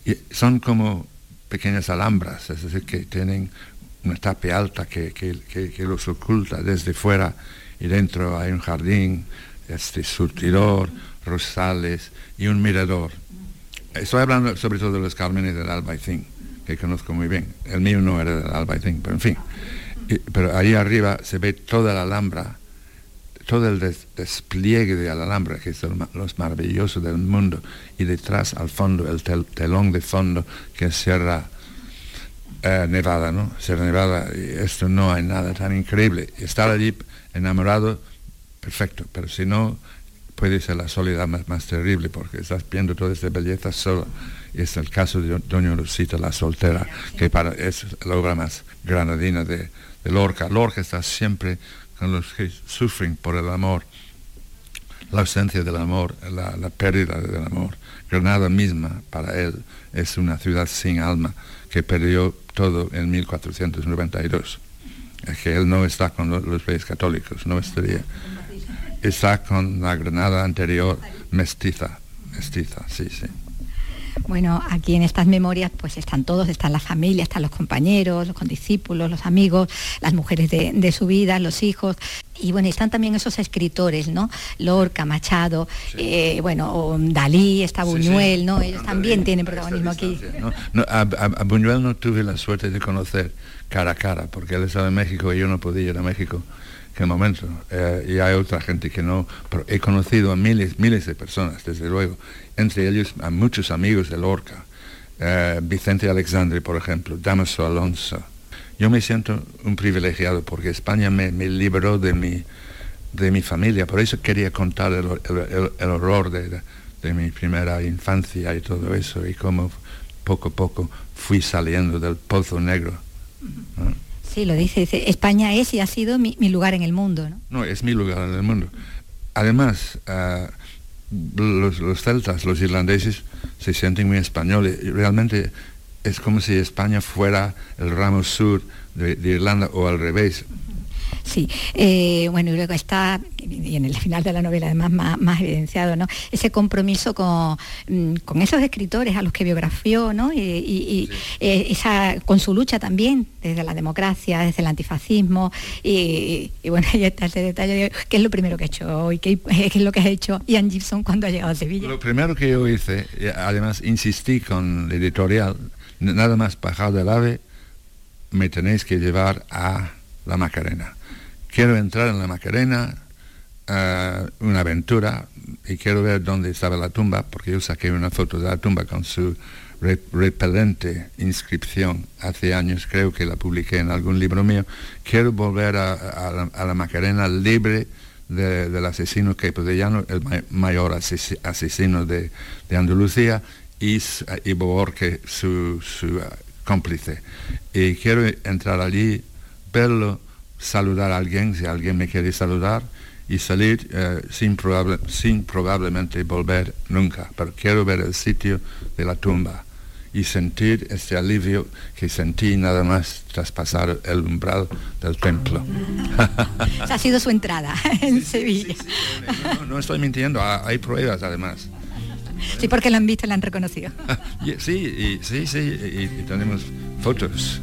Y son como pequeñas alhambras, es decir, que tienen una tapia alta que, los oculta desde fuera y dentro hay un jardín, este surtidor, rosales y un mirador. Estoy hablando sobre todo de los cármenes del Albaicín, que conozco muy bien. El mío no era del Albaicín, pero en fin. pero ahí arriba se ve toda la Alhambra, todo el despliegue de la Alhambra, que es lo, maravilloso del mundo, y detrás al fondo, el telón de fondo que cierra eh, Nevada, ¿no? Ser Nevada, esto no hay nada tan increíble. Estar allí enamorado, perfecto, pero si no, puede ser la soledad más, terrible porque estás viendo toda esta belleza solo. Y es el caso de Doña Lucita, la soltera, que para, es la obra más granadina de, Lorca. Lorca está siempre con los que sufren por el amor, la ausencia del amor, la pérdida del amor. Granada misma, para él, es una ciudad sin alma que perdió todo en 1492. Es que él no está con los, reyes católicos, no estaría. Está con la Granada anterior mestiza, mestiza, sí, sí. Bueno, aquí en estas memorias pues están todos, están las familias, están los compañeros, los condiscípulos, los amigos, las mujeres de, su vida, los hijos. Y bueno, están también esos escritores, ¿no? Lorca, Machado, eh, bueno, Dalí, está Buñuel, ¿no? Ellos también tienen protagonismo aquí. a, Buñuel no tuve la suerte de conocer cara a cara, porque él estaba en México y yo no podía ir a México qué momento. Eh, y hay otra gente que no, pero he conocido a miles, miles de personas, desde luego, entre ellos a muchos amigos de Lorca, eh, Vicente Alexandre, por ejemplo, Damaso Alonso. Yo me siento un privilegiado porque España me, liberó de mi, de mi familia, por eso quería contar el, horror de, de, mi primera infancia y todo eso, y cómo poco a poco fui saliendo del pozo negro. Sí, lo dice, dice, España es y ha sido mi, lugar en el mundo, ¿no? No, es mi lugar en el mundo. Además, ah, los, celtas, los irlandeses, se sienten muy españoles. Realmente es como si España fuera el ramo sur de Irlanda o al revés. Sí, eh, bueno, y luego está, y en el final de la novela además más, evidenciado, ¿no? Ese compromiso mm, con, esos escritores a los que biografió, ¿no? Y, eh, esa, con su lucha también, desde la democracia, desde el antifascismo, y, bueno, ahí está ese detalle de qué es lo primero que ha hecho hoy, qué, es lo que ha hecho Ian Gibson cuando ha llegado a Sevilla. Lo primero que yo hice, además insistí con la editorial, nada más bajar del ave, me tenéis que llevar a la Macarena quiero entrar en la Macarena, eh, una aventura, y quiero ver dónde estaba la tumba, porque yo saqué una foto de la tumba con su repelente inscripción hace años, creo que la publiqué en algún libro mío, quiero volver a, la, Macarena libre del asesino Capodellano, el mayor asesino de, Andalucía, y, y Borque, su, uh, cómplice. Y quiero entrar allí, verlo, saludar a alguien, si alguien me quiere saludar, y salir eh, sin, sin probablemente volver nunca, pero quiero ver el sitio de la tumba y sentir este alivio que sentí nada más traspasar el umbral del templo. ha sido su entrada en Sevilla. no, estoy mintiendo, hay pruebas además. Sí, porque lo han visto y lo han reconocido. sí, sí, sí, y tenemos fotos.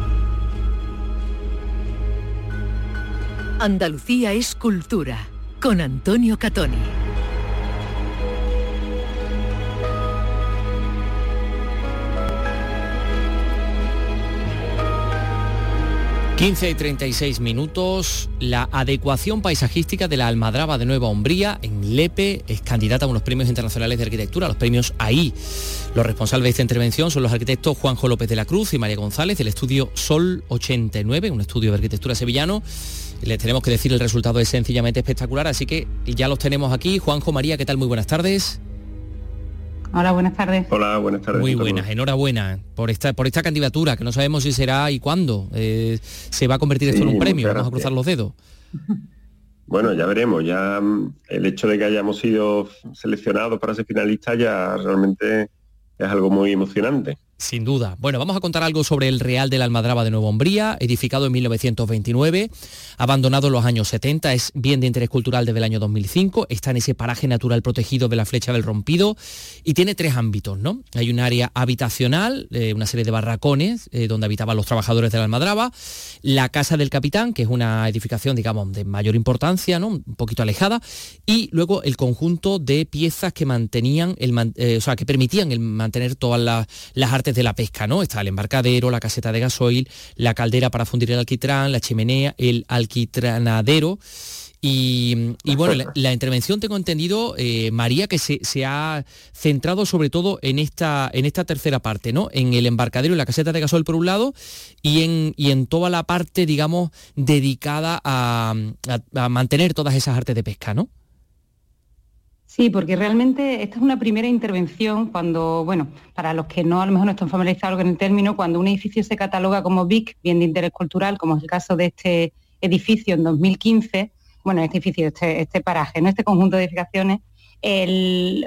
Andalucía es cultura, con Antonio Catoni. 15 y 36 minutos. La adecuación paisajística de la Almadraba de Nueva Umbría en Lepe es candidata a unos premios internacionales de arquitectura, los premios AI. Los responsables de esta intervención son los arquitectos Juanjo López de la Cruz y María González del estudio Sol 89, un estudio de arquitectura sevillano. Les tenemos que decir el resultado es sencillamente espectacular, así que ya los tenemos aquí. Juanjo, María, ¿qué tal? Muy buenas tardes. Hola, buenas tardes. Hola, buenas tardes. Muy buenas, enhorabuena por esta, por esta candidatura, que no sabemos si será y cuándo eh, se va a convertir esto en un premio. Vamos a cruzar los dedos. Bueno, ya veremos. Ya mm, el hecho de que hayamos sido seleccionados para ser finalistas ya realmente es algo muy emocionante. Sin duda. Bueno, vamos a contar algo sobre el Real de la Almadraba de Nueva Umbría, edificado en 1929, abandonado en los años 70, es bien de interés cultural desde el año 2005, está en ese paraje natural protegido de la Flecha del Rompido y tiene tres ámbitos, ¿no? Hay un área habitacional, eh, una serie de barracones eh, donde habitaban los trabajadores de la Almadraba, la Casa del Capitán, que es una edificación, digamos, de mayor importancia, ¿no? Un poquito alejada, y luego el conjunto de piezas que mantenían, el, eh, o sea, que permitían el mantener todas las artes de la pesca, ¿no? Está el embarcadero, la caseta de gasoil, la caldera para fundir el alquitrán, la chimenea, el alquitranadero. Y, bueno, la, intervención tengo entendido, eh, María, que se, ha centrado sobre todo en esta, en esta tercera parte, ¿no? En el embarcadero y la caseta de gasoil por un lado y en, y en toda la parte, digamos, dedicada a, a mantener todas esas artes de pesca, ¿no? Sí, porque realmente esta es una primera intervención cuando, bueno, para los que no a lo mejor no están familiarizados con el término, cuando un edificio se cataloga como BIC, bien de interés cultural, como es el caso de este edificio en 2015, bueno, este edificio, este, este paraje, ¿no? este conjunto de edificaciones,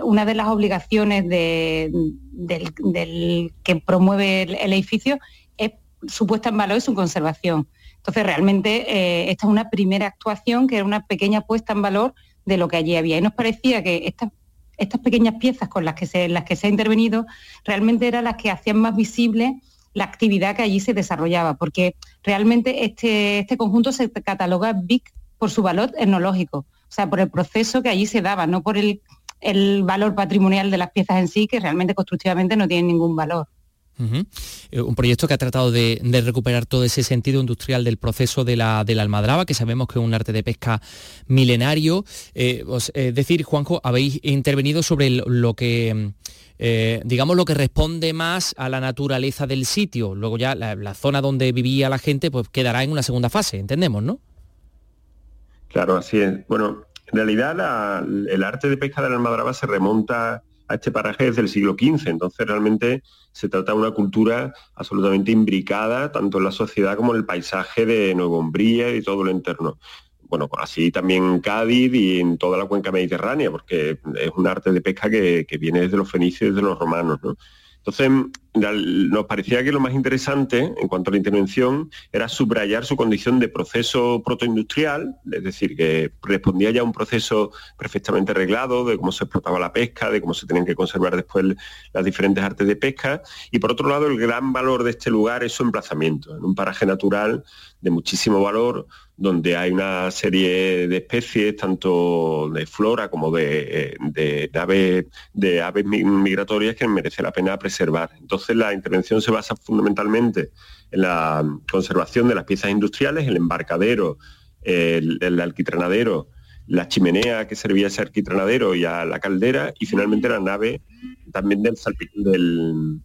una de las obligaciones del, que promueve el, edificio es su puesta en valor y su conservación. Entonces, realmente eh, esta es una primera actuación que es una pequeña puesta en valor de lo que allí había. Y nos parecía que estas, estas pequeñas piezas con las que, se, las que se ha intervenido realmente eran las que hacían más visible la actividad que allí se desarrollaba, porque realmente este, este conjunto se cataloga BIC por su valor etnológico, o sea, por el proceso que allí se daba, no por el, el valor patrimonial de las piezas en sí, que realmente constructivamente no tienen ningún valor. Eh, un proyecto que ha tratado de, recuperar todo ese sentido industrial del proceso de la, almadraba, que sabemos que es un arte de pesca milenario. Eh, es decir, Juanjo, habéis intervenido sobre lo que... Eh, digamos lo que responde más a la naturaleza del sitio. Luego ya la, zona donde vivía la gente pues quedará en una segunda fase, entendemos, ¿no? Claro, así es. Bueno, en realidad el arte de pesca de la almadraba se remonta este paraje desde el siglo XV. Entonces realmente se trata de una cultura absolutamente imbricada tanto en la sociedad como en el paisaje de Nueva Umbría y todo lo interno. Bueno, así también en Cádiz y en toda la cuenca mediterránea, porque es un arte de pesca que, viene desde los fenicios y desde los romanos. Entonces, nos parecía que lo más interesante en cuanto a la intervención era subrayar su condición de proceso protoindustrial, es decir, que respondía ya a un proceso perfectamente arreglado de cómo se explotaba la pesca, de cómo se tenían que conservar después las diferentes artes de pesca, y por otro lado el gran valor de este lugar es su emplazamiento, en un paraje natural de muchísimo valor, donde hay una serie de especies, tanto de flora como de, aves, de aves migratorias, que merece la pena preservar. Entonces la intervención se basa fundamentalmente en la conservación de las piezas industriales, el embarcadero, el, alquitranadero, la chimenea que servía a ese alquitranadero y a la caldera, y finalmente la nave también del, del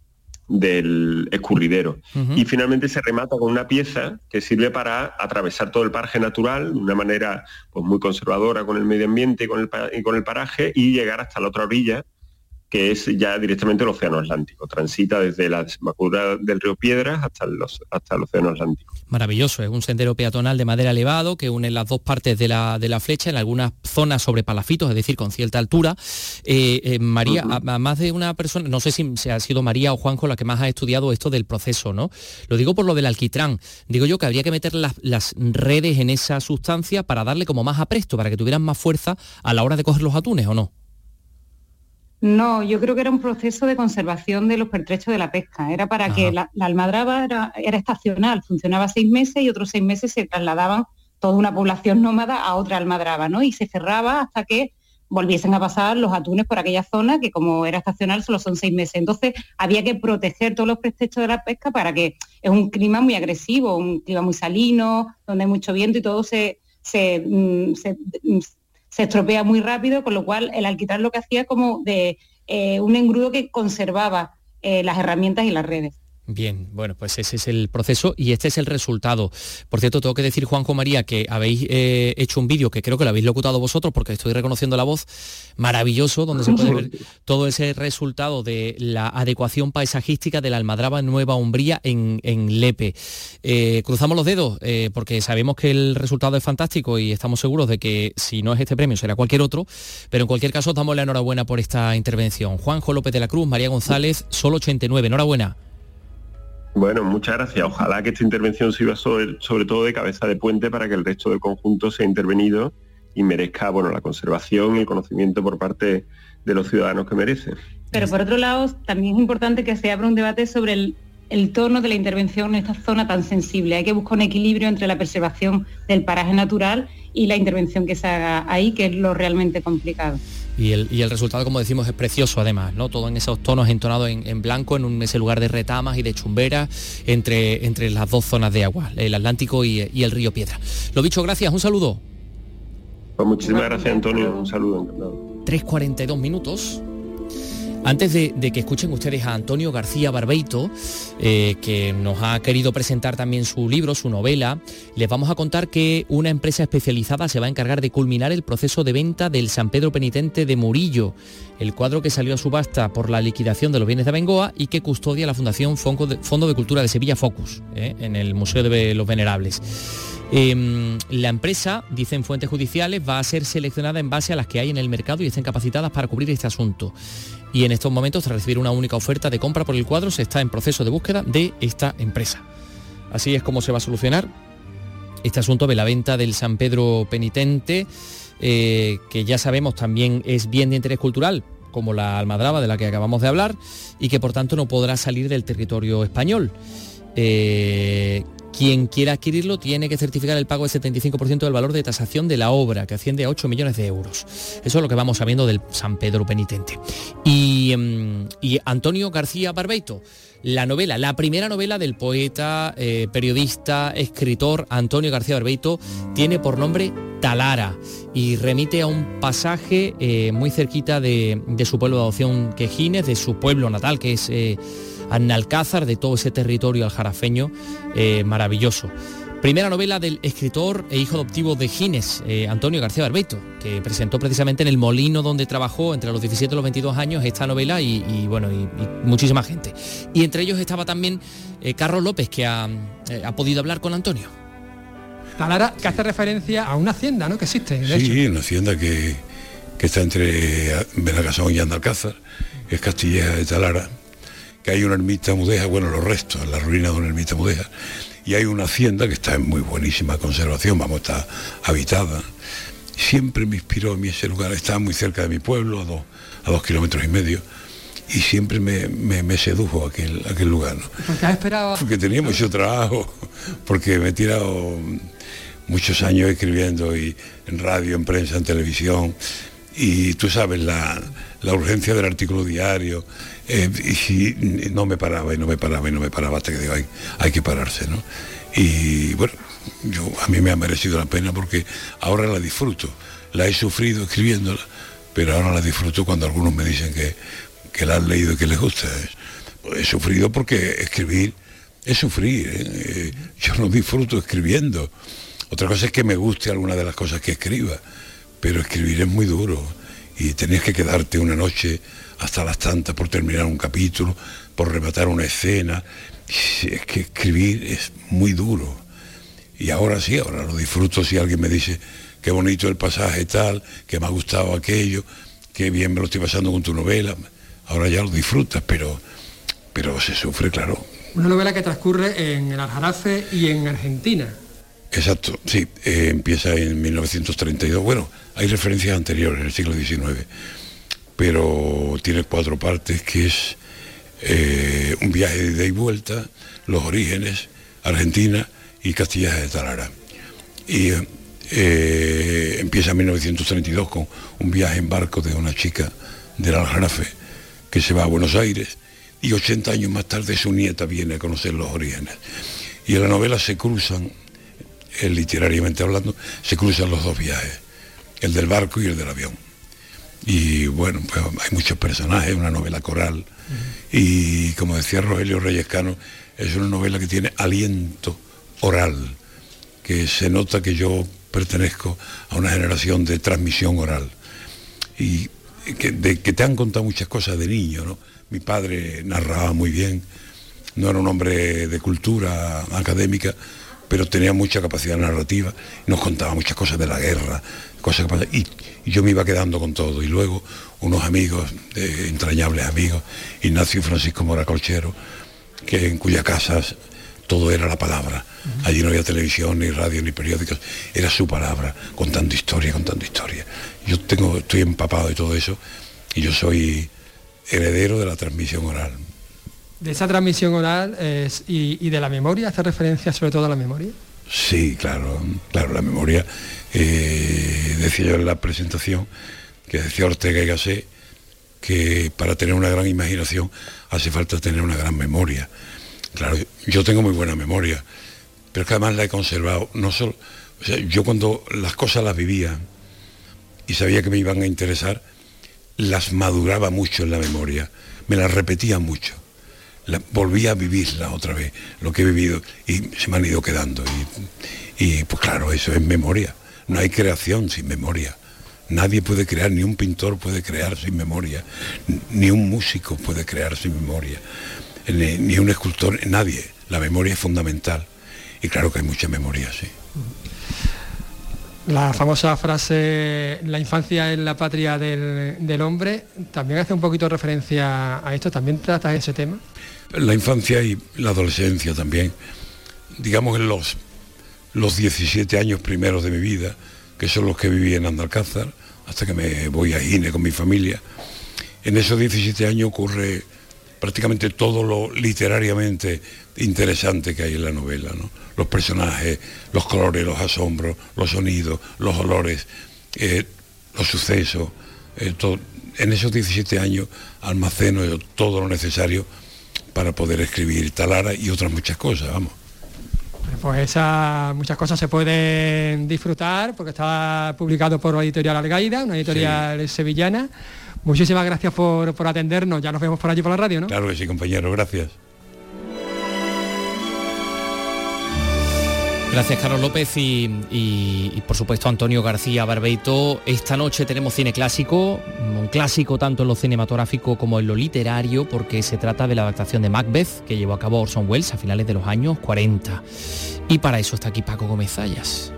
del escurridero. Y finalmente se remata con una pieza que sirve para atravesar todo el paraje natural de una manera pues, muy conservadora con el medio ambiente con el, y con el paraje y llegar hasta la otra orilla que es ya directamente el Océano Atlántico. Transita desde la desembocadura del río Piedras hasta, los, hasta el Océano Atlántico. Maravilloso, es un sendero peatonal de madera elevado que une las dos partes de la, de la flecha en algunas zonas sobre palafitos, es decir, con cierta altura. Eh, eh, María, a, más de una persona, no sé si, ha sido María o Juanjo la que más ha estudiado esto del proceso, ¿no? Lo digo por lo del alquitrán. Digo yo que habría que meter las, las redes en esa sustancia para darle como más apresto, para que tuvieran más fuerza a la hora de coger los atunes, ¿o no? No, yo creo que era un proceso de conservación de los pertrechos de la pesca. Era para que la, almadraba era, estacional, funcionaba seis meses y otros seis meses se trasladaban toda una población nómada a otra almadraba, ¿no? Y se cerraba hasta que volviesen a pasar los atunes por aquella zona, que como era estacional solo son seis meses. Entonces había que proteger todos los pertrechos de la pesca para que es un clima muy agresivo, un clima muy salino, donde hay mucho viento y todo se, se, mm, mm, se estropea muy rápido, con lo cual el alquitrán lo que hacía como de eh, un engrudo que conservaba eh, las herramientas y las redes. Bien, bueno, pues ese es el proceso y este es el resultado. Por cierto, tengo que decir, Juanjo María, que habéis eh, hecho un vídeo que creo que lo habéis locutado vosotros porque estoy reconociendo la voz, maravilloso, donde se puede ver todo ese resultado de la adecuación paisajística de la Almadraba Nueva Umbría en, Lepe. Eh, cruzamos los dedos eh, porque sabemos que el resultado es fantástico y estamos seguros de que si no es este premio será cualquier otro, pero en cualquier caso damos la enhorabuena por esta intervención. Juanjo López de la Cruz, María González, solo 89, enhorabuena. Bueno, muchas gracias. Ojalá que esta intervención sirva sobre, sobre, todo de cabeza de puente para que el resto del conjunto sea intervenido y merezca bueno, la conservación y el conocimiento por parte de los ciudadanos que merece. Pero por otro lado, también es importante que se abra un debate sobre el, el tono de la intervención en esta zona tan sensible. Hay que buscar un equilibrio entre la preservación del paraje natural y la intervención que se haga ahí, que es lo realmente complicado. Y el, resultado, como decimos, es precioso además, ¿no? Todo en esos tonos entonados en, blanco, en un, ese lugar de retamas y de chumberas entre, entre las dos zonas de agua, el Atlántico y, el río Piedra. Lo dicho, gracias, un saludo. Pues muchísimas gracias, Antonio. Un saludo. 3.42 minutos. Antes de, que escuchen ustedes a Antonio García Barbeito, eh, que nos ha querido presentar también su libro, su novela, les vamos a contar que una empresa especializada se va a encargar de culminar el proceso de venta del San Pedro Penitente de Murillo, el cuadro que salió a subasta por la liquidación de los bienes de Bengoa y que custodia la Fundación Fondo de, Cultura de Sevilla Focus, eh, en el Museo de los Venerables. Em, la empresa, dicen fuentes judiciales, va a ser seleccionada en base a las que hay en el mercado y estén capacitadas para cubrir este asunto y en estos momentos, tras recibir una única oferta de compra por el cuadro, se está en proceso de búsqueda de esta empresa. Así es como se va a solucionar este asunto de la venta del San Pedro Penitente, eh, que ya sabemos también es bien de interés cultural, como la almadraba de la que acabamos de hablar, y que por tanto no podrá salir del territorio español. Eh, quien quiera adquirirlo tiene que certificar el pago del 75% del valor de tasación de la obra, que asciende a 8 millones de euros. Eso es lo que vamos sabiendo del San Pedro Penitente. Y, em, Antonio García Barbeito, la novela, la primera novela del poeta, eh, periodista, escritor Antonio García Barbeito, tiene por nombre Talara y remite a un pasaje eh, muy cerquita de, su pueblo de adopción Quejines, de su pueblo natal, que es... Eh, Annalcázar, de todo ese territorio aljarafeño eh, maravilloso. Primera novela del escritor e hijo adoptivo de Gines, eh, Antonio García Barbeito, que presentó precisamente en el molino donde trabajó entre los 17 y los 22 años esta novela y, bueno, y, muchísima gente. Y entre ellos estaba también eh, Carlos López, que ha, podido hablar con Antonio. Talara, que hace referencia a una hacienda, ¿no? Que existe. sí, una hacienda que, está entre Benagazón y Andalcázar, que es Castilla de Talara que hay una ermita mudéjar, bueno, los restos, la ruina de una ermita mudéjar, y hay una hacienda que está en muy buenísima conservación, vamos, está habitada. Siempre me inspiró a mí ese lugar, estaba muy cerca de mi pueblo, a dos, a dos kilómetros y medio, y siempre me, me, sedujo aquel, aquel lugar. ¿Por Porque tenía mucho trabajo, porque me he tirado muchos años escribiendo y en radio, en prensa, en televisión, y tú sabes, la, la urgencia del artículo diario, eh, y no me paraba y no me paraba y no me paraba hasta que digo, hay, hay que pararse, ¿no? Y bueno, yo, a mí me ha merecido la pena porque ahora la disfruto. La he sufrido escribiéndola, pero ahora la disfruto cuando algunos me dicen que, que la han leído y que les gusta. He sufrido porque escribir es sufrir. ¿eh? Eh, yo no disfruto escribiendo. Otra cosa es que me guste alguna de las cosas que escriba, pero escribir es muy duro y tenías que quedarte una noche hasta las tantas por terminar un capítulo, por rematar una escena. Es que escribir es muy duro. Y ahora sí, ahora lo disfruto si alguien me dice qué bonito el pasaje tal, que me ha gustado aquello, qué bien me lo estoy pasando con tu novela. Ahora ya lo disfrutas, pero, pero se sufre, claro. Una novela que transcurre en el Aljarafe y en Argentina. Exacto, sí, eh, empieza en 1932. Bueno, hay referencias anteriores, en el siglo XIX pero tiene cuatro partes, que es eh, un viaje de ida y vuelta, los orígenes, Argentina y Castillaje de Talara. Y eh, empieza en 1932 con un viaje en barco de una chica del Aljarafe que se va a Buenos Aires y 80 años más tarde su nieta viene a conocer los orígenes. Y en la novela se cruzan, eh, literariamente hablando, se cruzan los dos viajes, el del barco y el del avión y bueno, pues hay muchos personajes, una novela coral. Y como decía Rogelio Reyescano, es una novela que tiene aliento oral, que se nota que yo pertenezco a una generación de transmisión oral. Y que, que te han contado muchas cosas de niño, ¿no? Mi padre narraba muy bien, no era un hombre de cultura académica, pero tenía mucha capacidad narrativa, nos contaba muchas cosas de la guerra, cosas que y, y, yo me iba quedando con todo. Y luego unos amigos, entrañables amigos, Ignacio y Francisco Moracolchero, que en cuya casa todo era la palabra. Allí no había televisión, ni radio, ni periódicos, era su palabra, contando historia, contando historia. Yo tengo, estoy empapado de todo eso y yo soy heredero de la transmisión oral de esa transmisión oral y, de la memoria, hace referencia sobre todo a la memoria. Sí, claro, claro, la memoria. Eh, decía yo en la presentación que decía Ortega y Gasset que para tener una gran imaginación hace falta tener una gran memoria. Claro, yo tengo muy buena memoria, pero que además la he conservado. No solo, yo cuando las cosas las vivía y sabía que me iban a interesar, las maduraba mucho en la memoria, me las repetía mucho volví a vivirla otra vez, lo que he vivido, y se me han ido quedando. Y, pues claro, eso es memoria. No hay creación sin memoria. Nadie puede crear, ni un pintor puede crear sin memoria, ni un músico puede crear sin memoria, ni, ni un escultor, nadie. La memoria es fundamental. Y claro que hay mucha memoria, sí. La famosa frase, la infancia es la patria del, del, hombre, también hace un poquito referencia a esto, también trata ese tema la infancia y la adolescencia también, digamos en los, los 17 años primeros de mi vida, que son los que viví en Andalcázar, hasta que me voy a Gine con mi familia. En esos 17 años ocurre prácticamente todo lo literariamente interesante que hay en la novela, Los personajes, los colores, los asombros, los sonidos, los olores, eh, los sucesos. Eh, en esos 17 años almaceno todo lo necesario para poder escribir Talara y otras muchas cosas, vamos. Pues esas muchas cosas se pueden disfrutar porque está publicado por la editorial Algaida, una editorial sevillana. Muchísimas gracias por, por atendernos, ya nos vemos por allí por la radio, ¿no? Claro que sí, compañero, gracias. Gracias Carlos López y, por supuesto Antonio García Barbeito. Esta noche tenemos cine clásico, un clásico tanto en lo cinematográfico como en lo literario, porque se trata de la adaptación de Macbeth que llevó a cabo Orson Welles a finales de los años 40. Y para eso está aquí Paco Gómez Zayas.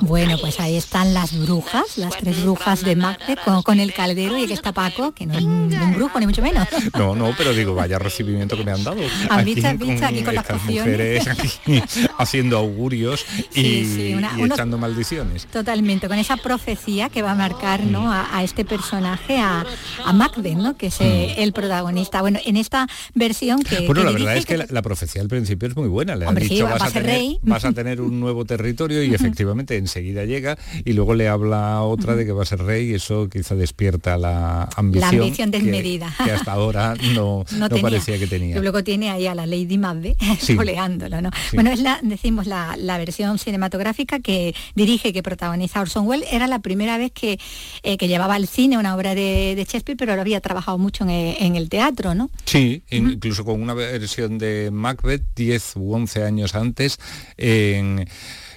Bueno, pues ahí están las brujas, las tres brujas de Macbeth con, el caldero y aquí está Paco, que no es un, brujo ni mucho menos. No, no, pero digo, vaya recibimiento que me han dado. aquí, con, las mujeres haciendo augurios y, echando maldiciones. Totalmente, con esa profecía que va a marcar ¿no? a, este personaje, a, a Macbeth, ¿no? que es eh, mm. el protagonista. Bueno, en esta versión que... Bueno, la verdad es que, La, profecía al principio es muy buena. Le han dicho, vas, a tener, vas a tener un nuevo territorio y efectivamente enseguida llega y luego le habla otra de que va a ser rey y eso quizá despierta la ambición. La ambición desmedida. Que, hasta ahora no, no, parecía que tenía. Y luego tiene ahí a la Lady Macbeth sí. ¿no? Bueno, es la, decimos, la, versión cinematográfica que dirige, que protagoniza Orson Welles. Era la primera vez que, eh, que llevaba al cine una obra de, de Shakespeare, pero lo había trabajado mucho en el, teatro, ¿no? Sí, incluso con una versión de Macbeth 10 u 11 años antes.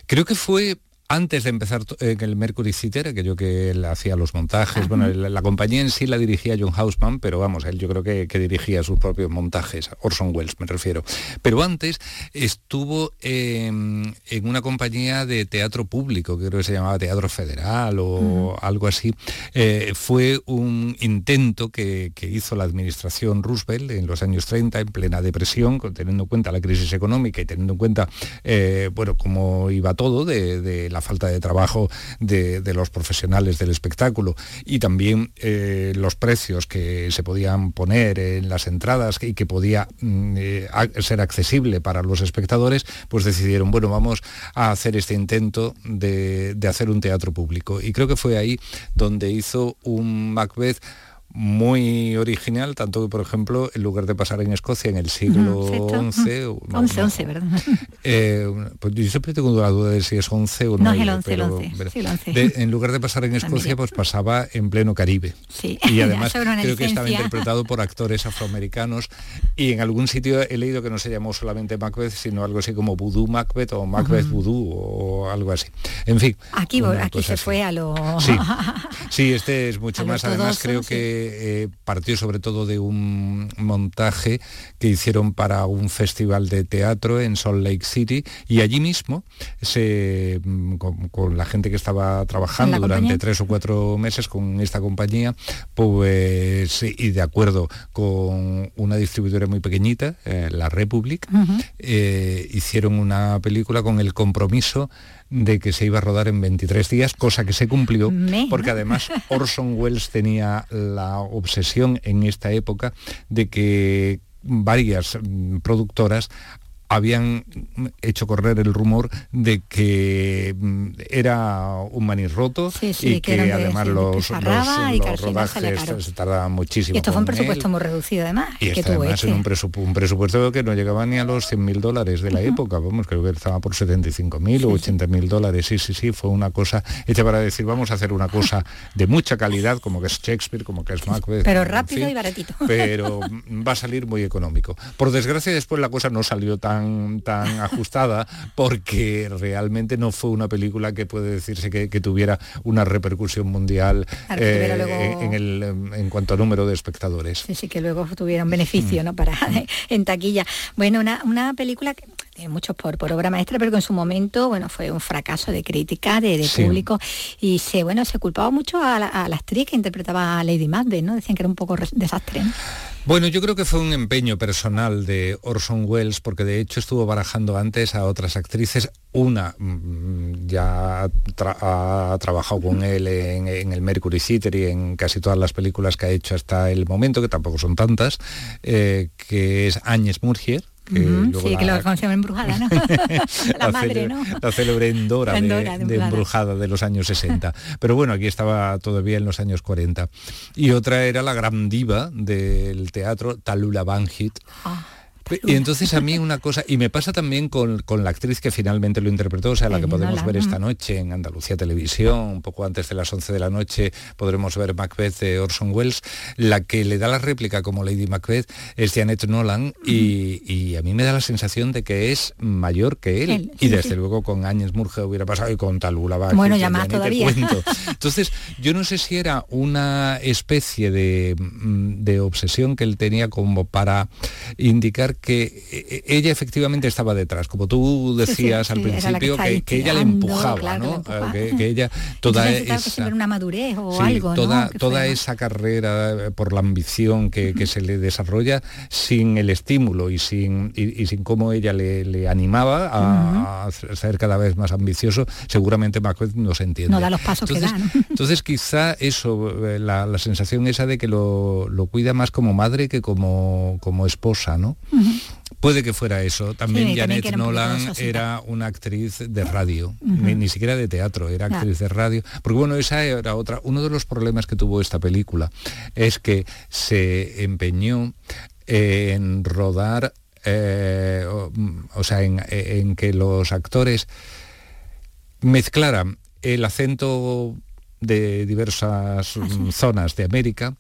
Creo que fue antes de empezar en el Mercury Theater, aquello que él hacía los montajes, bueno, la, compañía en sí la dirigía John Houseman, pero vamos, él yo creo que, dirigía sus propios montajes, Orson Welles me refiero. Pero antes estuvo en una compañía de teatro público, que creo que se llamaba Teatro Federal o algo así. Eh, fue un intento que, hizo la administración Roosevelt en los años 30, en plena depresión, teniendo en cuenta la crisis económica y teniendo en cuenta, eh, bueno, cómo iba todo de la falta de trabajo de, los profesionales del espectáculo y también eh, los precios que se podían poner en las entradas y que podía mm, eh, ser accesible para los espectadores, pues decidieron, bueno, vamos a hacer este intento de hacer un teatro público. Y creo que fue ahí donde hizo un Macbeth muy original, tanto que, por ejemplo, en lugar de pasar en Escocia en el siglo XI... 11, 11, ¿verdad? Eh, pues yo siempre tengo la duda de si es 11 o no. No, es el 11, el 11. Sí, el 11. en lugar de pasar en Escocia, pues pasaba en pleno Caribe. Sí. Y además creo que estaba interpretado por actores afroamericanos y en algún sitio he leído que no se llamó solamente Macbeth, sino algo así como Voodoo Macbeth o Macbeth Voodoo o algo así. En fin. Aquí, aquí se fue a lo... Sí. sí, este es mucho más. Además creo que eh, partió sobre todo de un montaje que hicieron para un festival de teatro en Salt Lake City y allí mismo se, mm, con, la gente que estaba trabajando durante tres o cuatro meses con esta compañía, pues y de acuerdo con una distribuidora muy pequeñita, eh, la Republic, eh, hicieron una película con el compromiso de que se iba a rodar en 23 días, cosa que se cumplió, porque además Orson Welles tenía la obsesión en esta época de que varias mm, productoras habían hecho correr el rumor de que mm, era un manirroto y que, además los, rodajes se tardaban muchísimo. Y esto fue un presupuesto muy reducido además. Y que además en un, presupuesto que no llegaba ni a los 100.000 dólares de la época, vamos, creo que estaba por 75.000 o 80.000 dólares, sí, sí, sí, fue una cosa hecha para decir, vamos a hacer una cosa de mucha calidad, como que es Shakespeare, como que es Macbeth. Pero rápido y baratito. Pero va a salir muy económico. Por desgracia después la cosa no salió tan tan, ajustada porque realmente no fue una película que puede decirse que, tuviera una repercusión mundial eh, en, el, en cuanto a número de espectadores. Sí, sí, que luego tuviera un beneficio mm. ¿no? para en taquilla. Bueno, una, una película muchos por, por obra maestra, pero que en su momento bueno, fue un fracaso de crítica, de, público, y se, bueno, se culpaba mucho a la, actriz que interpretaba a Lady Macbeth, ¿no? Decían que era un poco desastre. Bueno, yo creo que fue un empeño personal de Orson Welles, porque de hecho estuvo barajando antes a otras actrices. Una mm, ya ha trabajado con él en, el Mercury Theater y en casi todas las películas que ha hecho hasta el momento, que tampoco son tantas, eh, que es Agnes Murgier, sí, que lo conocíamos embrujada, ¿no? la, madre, ¿no? La célebre Endora, de, embrujada. de, los años 60. Pero bueno, aquí estaba todavía en los años 40. Y otra era la gran diva del teatro, Talula Banhit. Ah. Y entonces a mí una cosa, y me pasa también con, la actriz que finalmente lo interpretó, o sea, la que podemos ver esta noche en Andalucía Televisión, un poco antes de las 11 de la noche podremos ver Macbeth de Orson Welles, la que le da la réplica como Lady Macbeth es Janet Nolan y, a mí me da la sensación de que es mayor que él. y desde luego con Áñez Murge hubiera pasado y con Talula Bueno, ya más todavía. Entonces, yo no sé si era una especie de, mm, de obsesión que él tenía como para indicar que eh, ella efectivamente estaba detrás, como tú decías al principio, que, ella le empujaba, ¿no? Que, ella toda esa, una madurez o algo, toda, toda esa carrera por la ambición que, se le desarrolla sin el estímulo y sin, y, sin cómo ella le, animaba a, ser cada vez más ambicioso, seguramente Macbeth no se entiende. No da los pasos entonces, que da. Entonces quizá eso, eh, la, sensación esa de que lo, cuida más como madre que como, como esposa, ¿no? Puede que fuera eso. También Janet Nolan era una actriz de radio, ni, siquiera de teatro, era actriz de radio. Porque bueno, esa era otra. Uno de los problemas que tuvo esta película es que se empeñó en rodar, eh, o, sea, en que los actores mezclaran el acento de diversas zonas de América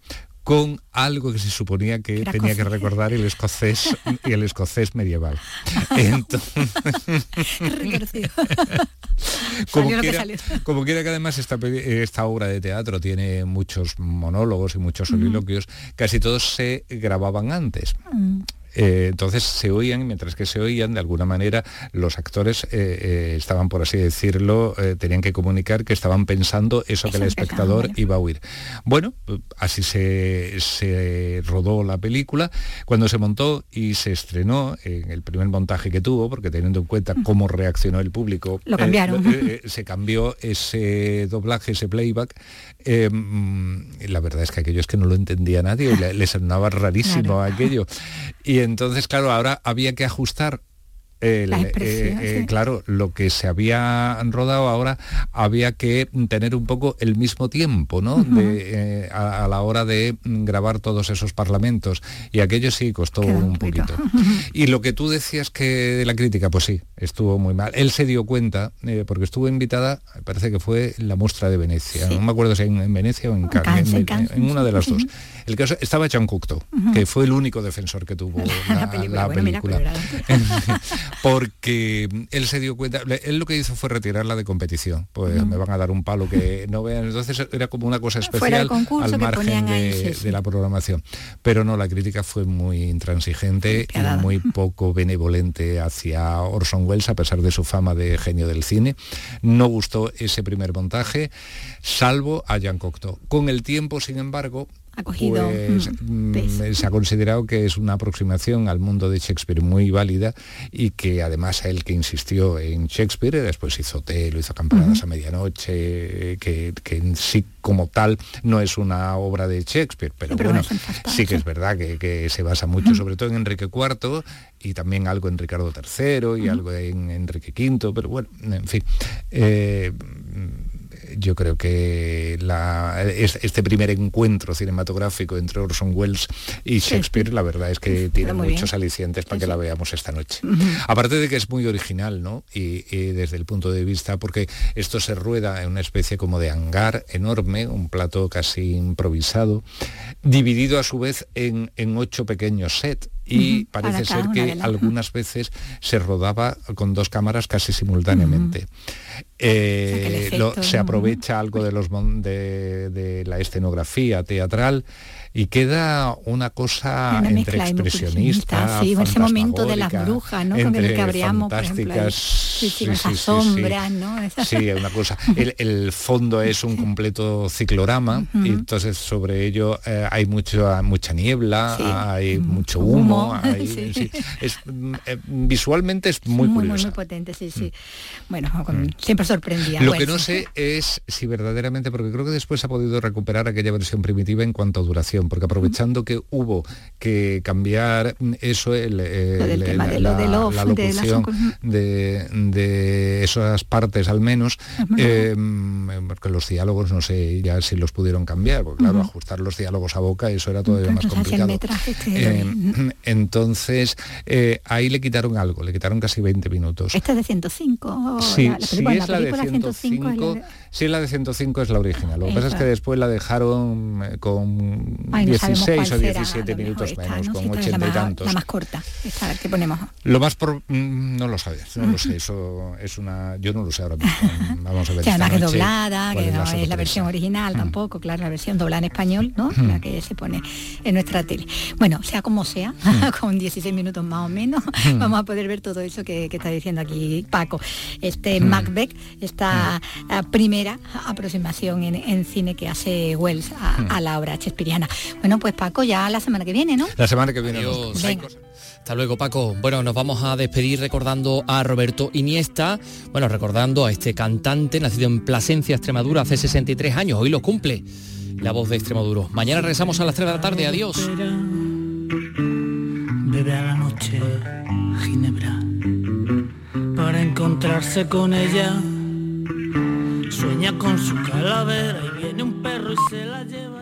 con algo que se suponía que tenía que recordar el escocés y el escocés medieval. como, quiera, como, quiera, que además esta, esta, obra de teatro tiene muchos monólogos y muchos soliloquios, casi todos se grababan antes. Mm. Eh, entonces se oían, mientras que se oían, de alguna manera, los actores eh, eh, estaban, por así decirlo, tenían que comunicar que estaban pensando eso que el espectador iba a oír. Bueno, así se, rodó la película. Cuando se montó y se estrenó, en el primer montaje que tuvo, porque teniendo en cuenta mm. cómo reaccionó el público, Lo cambiaron. se cambió ese doblaje, ese playback. Mm, la verdad es que aquello es que no lo entendía nadie, les sonaba rarísimo aquello. Y entonces, claro, ahora había que ajustar eh, eh, claro, lo que se había rodado ahora había que tener un poco el mismo tiempo, ¿no? Eh, a, la hora de grabar todos esos parlamentos. Y aquello sí costó un poquito. Y lo que tú decías que de la crítica, pues sí, estuvo muy mal. Él se dio cuenta, porque estuvo invitada, parece que fue la muestra de Venecia. No me acuerdo si en, Venecia o en Cannes, en, una de las dos. El caso estaba Jean Cocteau, que fue el único defensor que tuvo la, película porque él se dio cuenta, él lo que hizo fue retirarla de competición, pues me van a dar un palo que no vean, entonces era como una cosa especial al margen de, la programación. Pero no, la crítica fue muy intransigente y muy poco benevolente hacia Orson Welles, a pesar de su fama de genio del cine. No gustó ese primer montaje, salvo a Jean Cocteau. Con el tiempo, sin embargo, pues, mm, mm, se ha considerado que es una aproximación al mundo de Shakespeare muy válida y que además él que insistió en Shakespeare, después hizo Telo, hizo Campanadas a Medianoche, que, en sí como tal no es una obra de Shakespeare, pero, bueno, sí que es verdad que, se basa mucho, sobre todo en Enrique IV y también algo en Ricardo III y algo en Enrique V, pero bueno, en fin. Eh, yo creo que este primer encuentro cinematográfico entre Orson Welles y Shakespeare, la verdad es que tiene muchos alicientes para que la veamos esta noche. Aparte de que es muy original, ¿no? Y, desde el punto de vista, porque esto se rueda en una especie como de hangar enorme, un plato casi improvisado, dividido a su vez en, ocho pequeños sets y parece ser que algunas veces se rodaba con dos cámaras casi simultáneamente. Eh, se aprovecha algo de, los, de la escenografía teatral y queda una cosa entre expresionista, sí, ese momento de las brujas, ¿no? Con el que por ejemplo, sí, sí, sombras, ¿no? Sí, una cosa. El, fondo es un completo ciclorama y entonces sobre ello eh, hay mucho, mucha niebla, hay mucho humo, es, eh, visualmente es muy, muy curioso. Muy, potente, sí, sí. Mm. Bueno, mm. siempre sorprendía. Lo que no sé es si verdaderamente, porque creo que después ha podido recuperar aquella versión primitiva en cuanto a duración porque aprovechando que hubo que cambiar eso, la, locución de, esas partes al menos, em, porque los diálogos no sé ya si los pudieron cambiar, porque claro, ajustar los diálogos a boca, eso era todavía más complicado. Em, entonces, eh, ahí le quitaron algo, le quitaron casi 20 minutos. Esta de 105. Sí, la, sí es la, de 105. Sí, la de 105 es la original. Lo que pasa es que después la dejaron eh, con 16 o 17 minutos menos, con 80 y tantos. La más corta, esta que ponemos. Lo más por... Mm, no lo sabes, no lo sé, eso es una... Yo no lo sé ahora mismo. Vamos a ver. Que además que doblada, que no es la versión original mm. tampoco, claro, la versión doblada en español, ¿no? Mm. La que se pone en nuestra tele. Bueno, sea como sea, con 16 minutos más o menos, vamos a poder ver todo eso que, está diciendo aquí Paco. Este Macbeth, esta primera aproximación en, cine que hace Wells a, la obra shakespeariana. Bueno, pues Paco, ya la semana que viene, ¿no? La semana que viene. Hasta luego, Paco. Bueno, nos vamos a despedir recordando a Roberto Iniesta, bueno, recordando a este cantante nacido en Plasencia, Extremadura, hace 63 años. Hoy lo cumple la voz de Extremadura. Mañana regresamos a las 3 de la tarde. Adiós. Bebe a la noche Ginebra para encontrarse con ella. Sueña con su calavera y viene un perro y se la lleva.